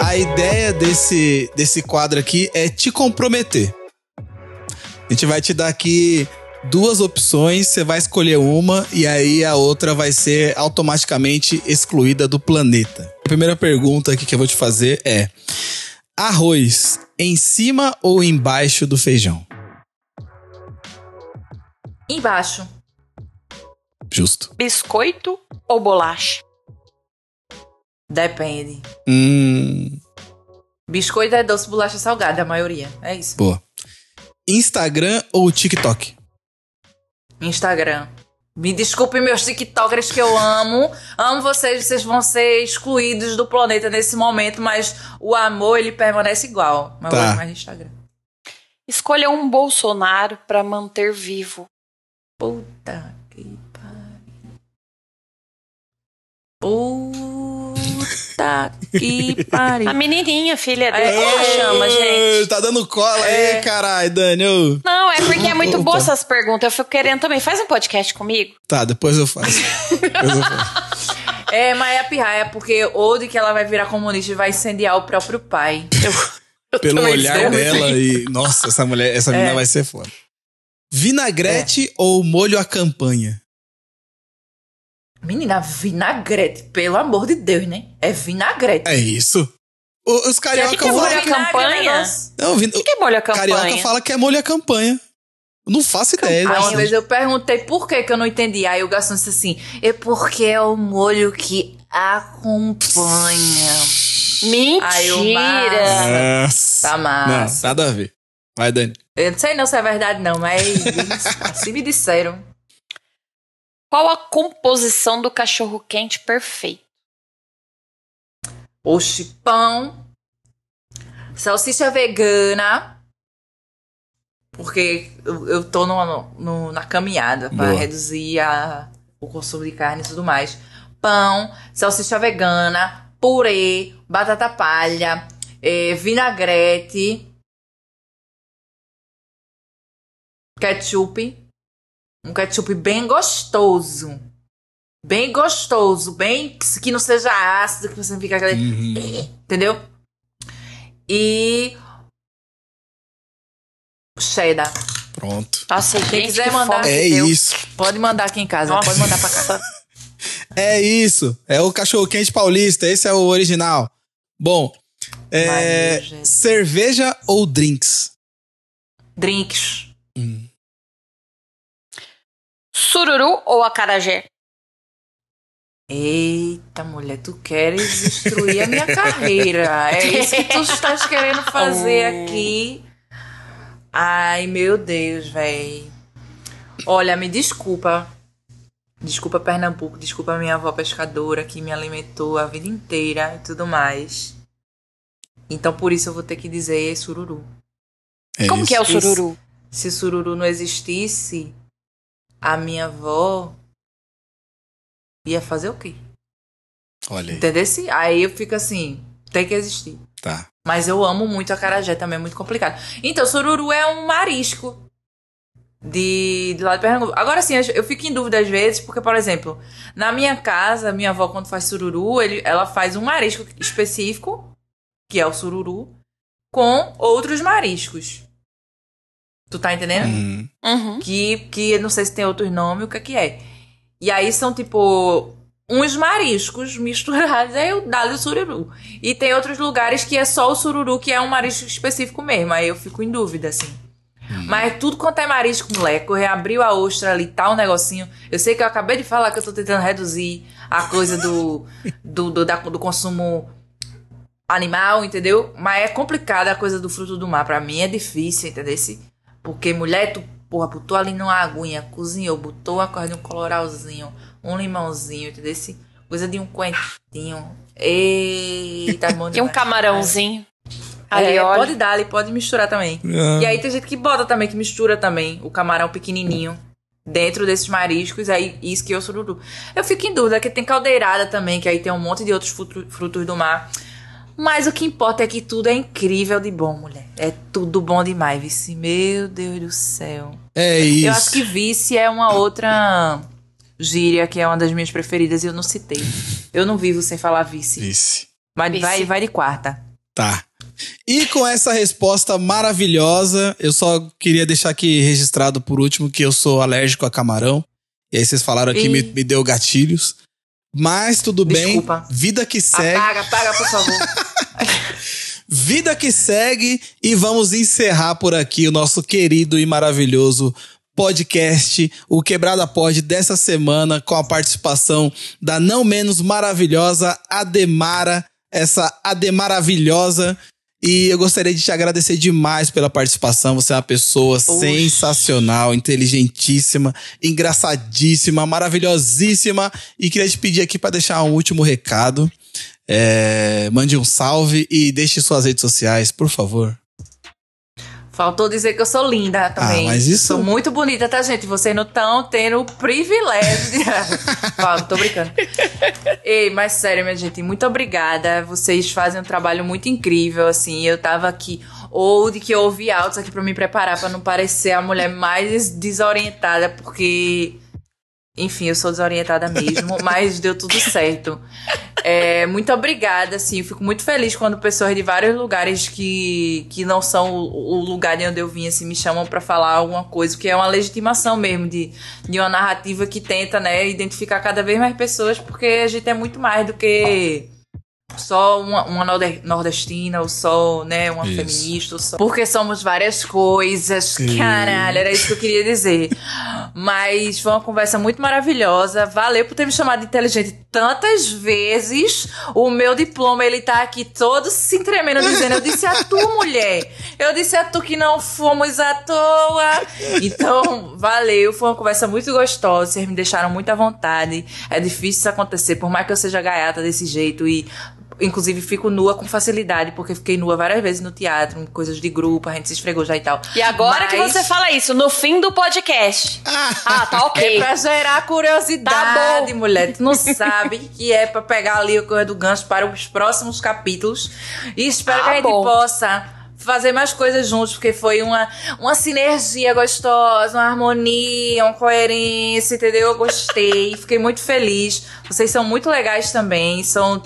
A ideia desse, desse quadro aqui é te comprometer. A gente vai te dar aqui duas opções, você vai escolher uma e aí a outra vai ser automaticamente excluída do planeta. A primeira pergunta aqui que eu vou te fazer é: arroz em cima ou embaixo do feijão? Embaixo. Justo. Biscoito ou bolacha? Depende. Hum, Biscoito é doce, bolacha salgada, a maioria. É isso. boa. Instagram ou TikTok? Instagram. Me desculpe, meus TikTokers que eu amo. Amo vocês, vocês vão ser excluídos do planeta nesse momento, mas o amor, ele permanece igual. Mas eu Tá. gosto mais Instagram. Escolha um Bolsonaro pra manter vivo. Puta que pariu. Puta que A pariu. menininha, filha dele, É. como chama, gente? Tá dando cola É. aí, caralho, Daniel. Não, é porque é muito Opa. boa essas perguntas. Eu fico querendo também. Faz um podcast comigo. Tá, depois eu faço. Depois eu faço. (laughs) É, mas é a pirraia, porque ou de que ela vai virar comunista e vai incendiar o próprio pai. (laughs) Pelo também olhar sou. dela e. Nossa, essa mulher, essa menina É. vai ser foda. Vinagrete ou molho à campanha? Menina, vinagrete, pelo amor de Deus, né? É vinagrete. É isso. O- os carioca que é molho falam. é campanha? negócio. Não, vin... O que é molho a campanha? Carioca fala que é molho à campanha. Eu não faço ideia. Aí disso. uma vez eu perguntei por que que eu não entendi. Aí o garçom disse assim: é porque é o molho que acompanha. Aí eu, Mentira! Nossa. Tá Não, massa. nada a ver. Vai, Dani. Eu não sei não se é verdade, não, mas (laughs) assim me disseram. Qual a composição do cachorro quente perfeito? Oxi, pão, salsicha vegana, porque eu, eu tô no, no- na caminhada para reduzir a- o consumo de carne e tudo mais. Pão, salsicha vegana, purê, batata palha, eh, vinagrete, ketchup, um ketchup bem gostoso. Bem gostoso, bem que não seja ácido, que você não fica aquele Uhum. Entendeu? E. Cheddar. Pronto. Nossa, Quem gente, quiser que mandar- É deu. isso. Pode mandar aqui em casa, Nossa. pode mandar pra cá. É isso. É o cachorro quente paulista. Esse é o original. Bom, é, cerveja ou drinks? Drinks. Sururu ou acarajé? Eita, mulher, tu queres destruir a minha carreira. É isso que tu estás querendo fazer (laughs) aqui. Ai, meu Deus, véi. Olha, me desculpa. Desculpa, Pernambuco. Desculpa, minha avó pescadora que me alimentou a vida inteira e tudo mais. Então, por isso, eu vou ter que dizer sururu. É Como isso. que é o sururu? Se sururu não existisse, a minha avó ia fazer o quê? Olha aí. Entendeu? Aí eu fico assim, tem que existir. Tá. Mas eu amo muito a carajé também, é muito complicado. Então, sururu é um marisco. de, de lá de Pernambuco. Agora sim, eu fico em dúvida às vezes, porque, por exemplo, na minha casa, minha avó, quando faz sururu, ele, ela faz um marisco específico, que é o sururu, com outros mariscos. Tu tá entendendo? Uhum. Uhum. Que, que não sei se tem outros nomes, o que é que é. E aí são tipo uns mariscos misturados, dá o sururu. E tem outros lugares que é só o sururu, que é um marisco específico mesmo. Aí eu fico em dúvida, assim. Mas tudo quanto é marisco, moleque, eu reabriu a ostra ali, tá um negocinho. Eu sei que eu acabei de falar que eu tô tentando reduzir a coisa do, (laughs) do, do, da- do consumo animal, entendeu? Mas é complicada a coisa do fruto do mar. Pra mim é difícil, entendeu? Porque mulher, tu, porra, botou ali numa aguinha, cozinhou, botou uma coisa de um coloralzinho, um limãozinho, entendeu? Coisa de um coentinho. Eita, é bom (laughs) E um camarãozinho. Ali, É, pode dar ali, pode misturar também. Ah. E aí tem gente que bota também, que mistura também o camarão pequenininho dentro desses mariscos, aí isso que é o sururu. Eu fico em dúvida, que tem caldeirada também, que aí tem um monte de outros fruto- frutos do mar. Mas o que importa é que tudo é incrível de bom, mulher. É tudo bom demais, vice. Meu Deus do céu. É isso. Eu acho que vice é uma outra gíria que é uma das minhas preferidas e eu não citei. Eu não vivo sem falar vice. Vice. Mas Vice. vai, vai de quarta. Tá. E com essa resposta maravilhosa, eu só queria deixar aqui registrado por último que eu sou alérgico a camarão. E aí vocês falaram aqui, Ih. me, me deu gatilhos. Mas tudo Desculpa. bem. Vida que segue. Apaga, apaga, por favor. (laughs) Vida que segue e vamos encerrar por aqui o nosso querido e maravilhoso podcast, o Quebrada Pod dessa semana com a participação da não menos maravilhosa Ademara, essa Ademaravilhosa. E eu gostaria de te agradecer demais pela participação. Você é uma pessoa sensacional, inteligentíssima, engraçadíssima, maravilhosíssima. E queria te pedir aqui para deixar um último recado. É, mande um salve e deixe suas redes sociais, por favor. Faltou dizer que eu sou linda também. Ah, mas isso- Sou muito bonita, tá, gente? Vocês não estão tendo o privilégio de. (laughs) Fala, tô brincando. Ei, mas sério, minha gente, muito obrigada. Vocês fazem um trabalho muito incrível, assim. Eu tava aqui. Ou de que eu ouvi altos aqui pra me preparar pra não parecer a mulher mais desorientada, porque. Enfim, eu sou desorientada mesmo, (laughs) mas deu tudo certo. É, muito obrigada, assim, fico muito feliz quando pessoas de vários lugares que, que não são o, o lugar de onde eu vim, assim, me chamam pra falar alguma coisa, que é uma legitimação mesmo de, de uma narrativa que tenta, né, identificar cada vez mais pessoas, porque a gente é muito mais do que só uma, uma norde- nordestina, ou só, né, uma Isso. feminista, ou só... Porque somos várias coisas, Sim. caralho, era isso que eu queria dizer. Mas foi uma conversa muito maravilhosa, valeu por ter me chamado de inteligente tantas vezes. O meu diploma, ele tá aqui todo se tremendo, dizendo, eu disse a tu, mulher, eu disse a tu que não fomos à toa. Então, valeu, foi uma conversa muito gostosa, vocês me deixaram muito à vontade. É difícil isso acontecer, por mais que eu seja gaiata desse jeito e Inclusive, fico nua com facilidade, porque fiquei nua várias vezes no teatro, em coisas de grupo, a gente se esfregou já e tal. E agora que Mas você fala isso, no fim do podcast. Ah, tá (laughs) É ok. pra gerar curiosidade, Tá mulher. Tu não sabe (laughs) que é pra pegar ali o correr do gancho para os próximos capítulos. E espero Tá que a gente bom. possa fazer mais coisas juntos, porque foi uma, uma sinergia gostosa, uma harmonia, uma coerência, entendeu? Eu gostei, fiquei muito feliz. Vocês são muito legais também, são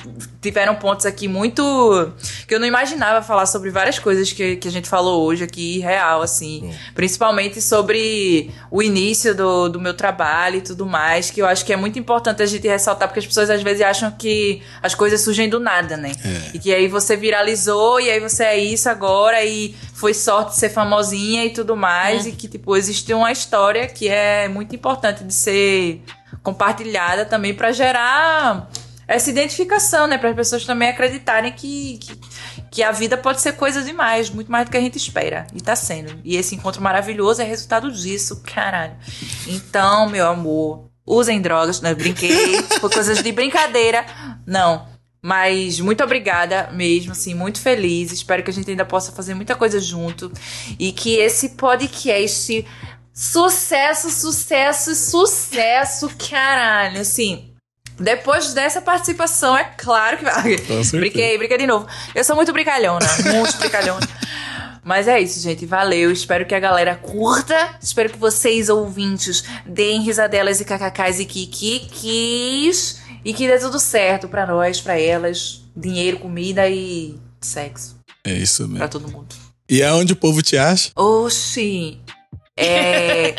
tiveram pontos aqui muito que eu não imaginava falar sobre várias coisas que, que a gente falou hoje aqui, real, assim. Principalmente sobre o início do, do meu trabalho e tudo mais, que eu acho que é muito importante a gente ressaltar, porque as pessoas às vezes acham que as coisas surgem do nada, né? E que aí você viralizou e aí você é isso agora e foi sorte de ser famosinha e tudo mais, e que, tipo, existe uma história que é muito importante de ser compartilhada também pra gerar essa identificação, né? Para as pessoas também acreditarem que, que, que a vida pode ser coisa demais, muito mais do que a gente espera. E tá sendo. E esse encontro maravilhoso é resultado disso, caralho. Então, meu amor, usem drogas, não eu brinquei, (laughs) foi coisas de brincadeira. Não. Mas muito obrigada mesmo, assim, muito feliz. Espero que a gente ainda possa fazer muita coisa junto. E que esse podcast. Sucesso, sucesso, sucesso, caralho. Assim, depois dessa participação, é claro que vai. (laughs) Brinquei, brinquei de novo. Eu sou muito brincalhona, muito brincalhona. Mas é isso, gente. Valeu. Espero que a galera curta. Espero que vocês, ouvintes, deem risadelas e kkks e kikikis. E que dê tudo certo pra nós, pra elas. Dinheiro, comida e sexo. É isso mesmo. Pra todo mundo. E aonde o povo te acha? Oxi. É.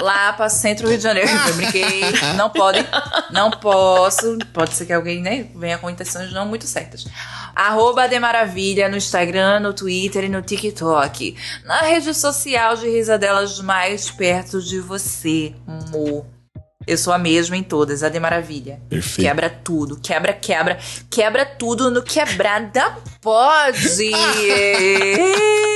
Lapa, centro Rio de Janeiro. Eu brinquei. Não pode. Não posso. Pode ser que alguém, né, venha com intenções não muito certas. Arroba de Maravilha no Instagram, no Twitter e no TikTok. Na rede social de risadelas mais perto de você, amor. Eu sou a mesma em todas, a de Maravilha. Perfeito. Quebra tudo, quebra, quebra, quebra tudo no quebrada pode. (laughs)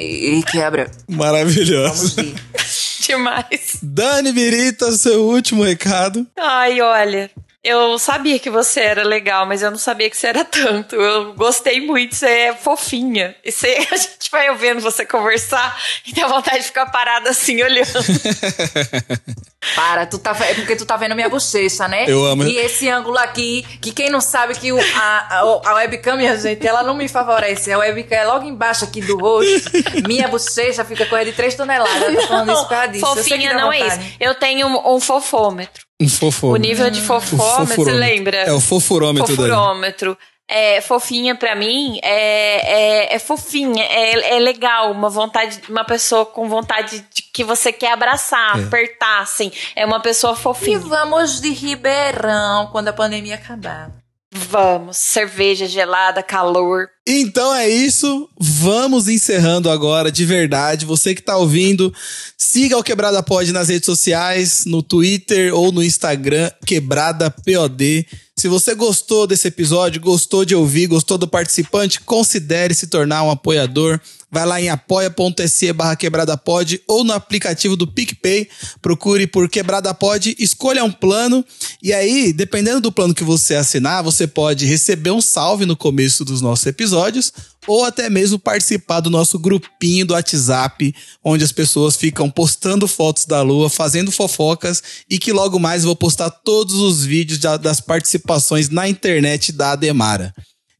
e quebra. Maravilhoso. (laughs) Demais. Dani Birita, seu último recado. Ai, olha. Eu sabia que você era legal, mas eu não sabia que você era tanto. Eu gostei muito, você é fofinha. E você, (laughs) a gente vai ouvindo você conversar e dá vontade de ficar parada assim, olhando. (laughs) Para, tu tá, é porque tu tá vendo minha bochecha, né? Eu amo. E esse ângulo aqui, que quem não sabe que o, a, a, a webcam, minha gente, ela não me favorece. A webcam é logo embaixo aqui do rosto. minha bochecha fica com de 3 toneladas. Eu tô falando isso por causa disso. Fofinha não é vontade. isso. Eu tenho um, um fofômetro. Um fofômetro. O nível de fofômetro, você lembra? É o fofurômetro. Fofurômetro. É, fofinha pra mim é, é, é fofinha, é, é legal, uma vontade, uma pessoa com vontade de que você quer abraçar, É. apertar, assim. É uma pessoa E fofinha. vamos de Ribeirão quando a pandemia acabar. Vamos, cerveja gelada, calor. Então é isso. Vamos encerrando agora, de verdade. Você que tá ouvindo, siga o Quebrada Pod nas redes sociais, no Twitter ou no Instagram, Quebrada POD. Se você gostou desse episódio, gostou de ouvir, gostou do participante, considere se tornar um apoiador. Vai lá em apoia.se barra quebradapod ou no aplicativo do PicPay, procure por Quebrada Pod, escolha um plano e aí, dependendo do plano que você assinar, você pode receber um salve no começo dos nossos episódios ou até mesmo participar do nosso grupinho do WhatsApp, onde as pessoas ficam postando fotos da lua, fazendo fofocas e que logo mais vou postar todos os vídeos da- das participações na internet da Ademara.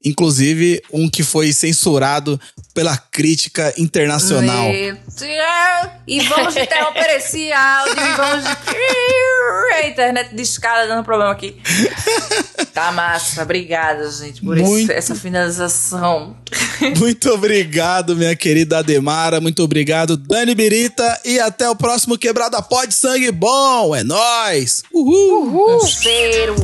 Inclusive, um que foi censurado pela crítica internacional. E vamos interromper esse áudio e vamos de... A internet de escada dando problema aqui. Tá massa. Obrigada, gente, por esse- Muito. essa finalização. Muito obrigado, minha querida Ademara. Muito obrigado, Dani Birita. E até o próximo Quebrada Pode Sangue Bom. É nóis! Uhul! Um cheiro.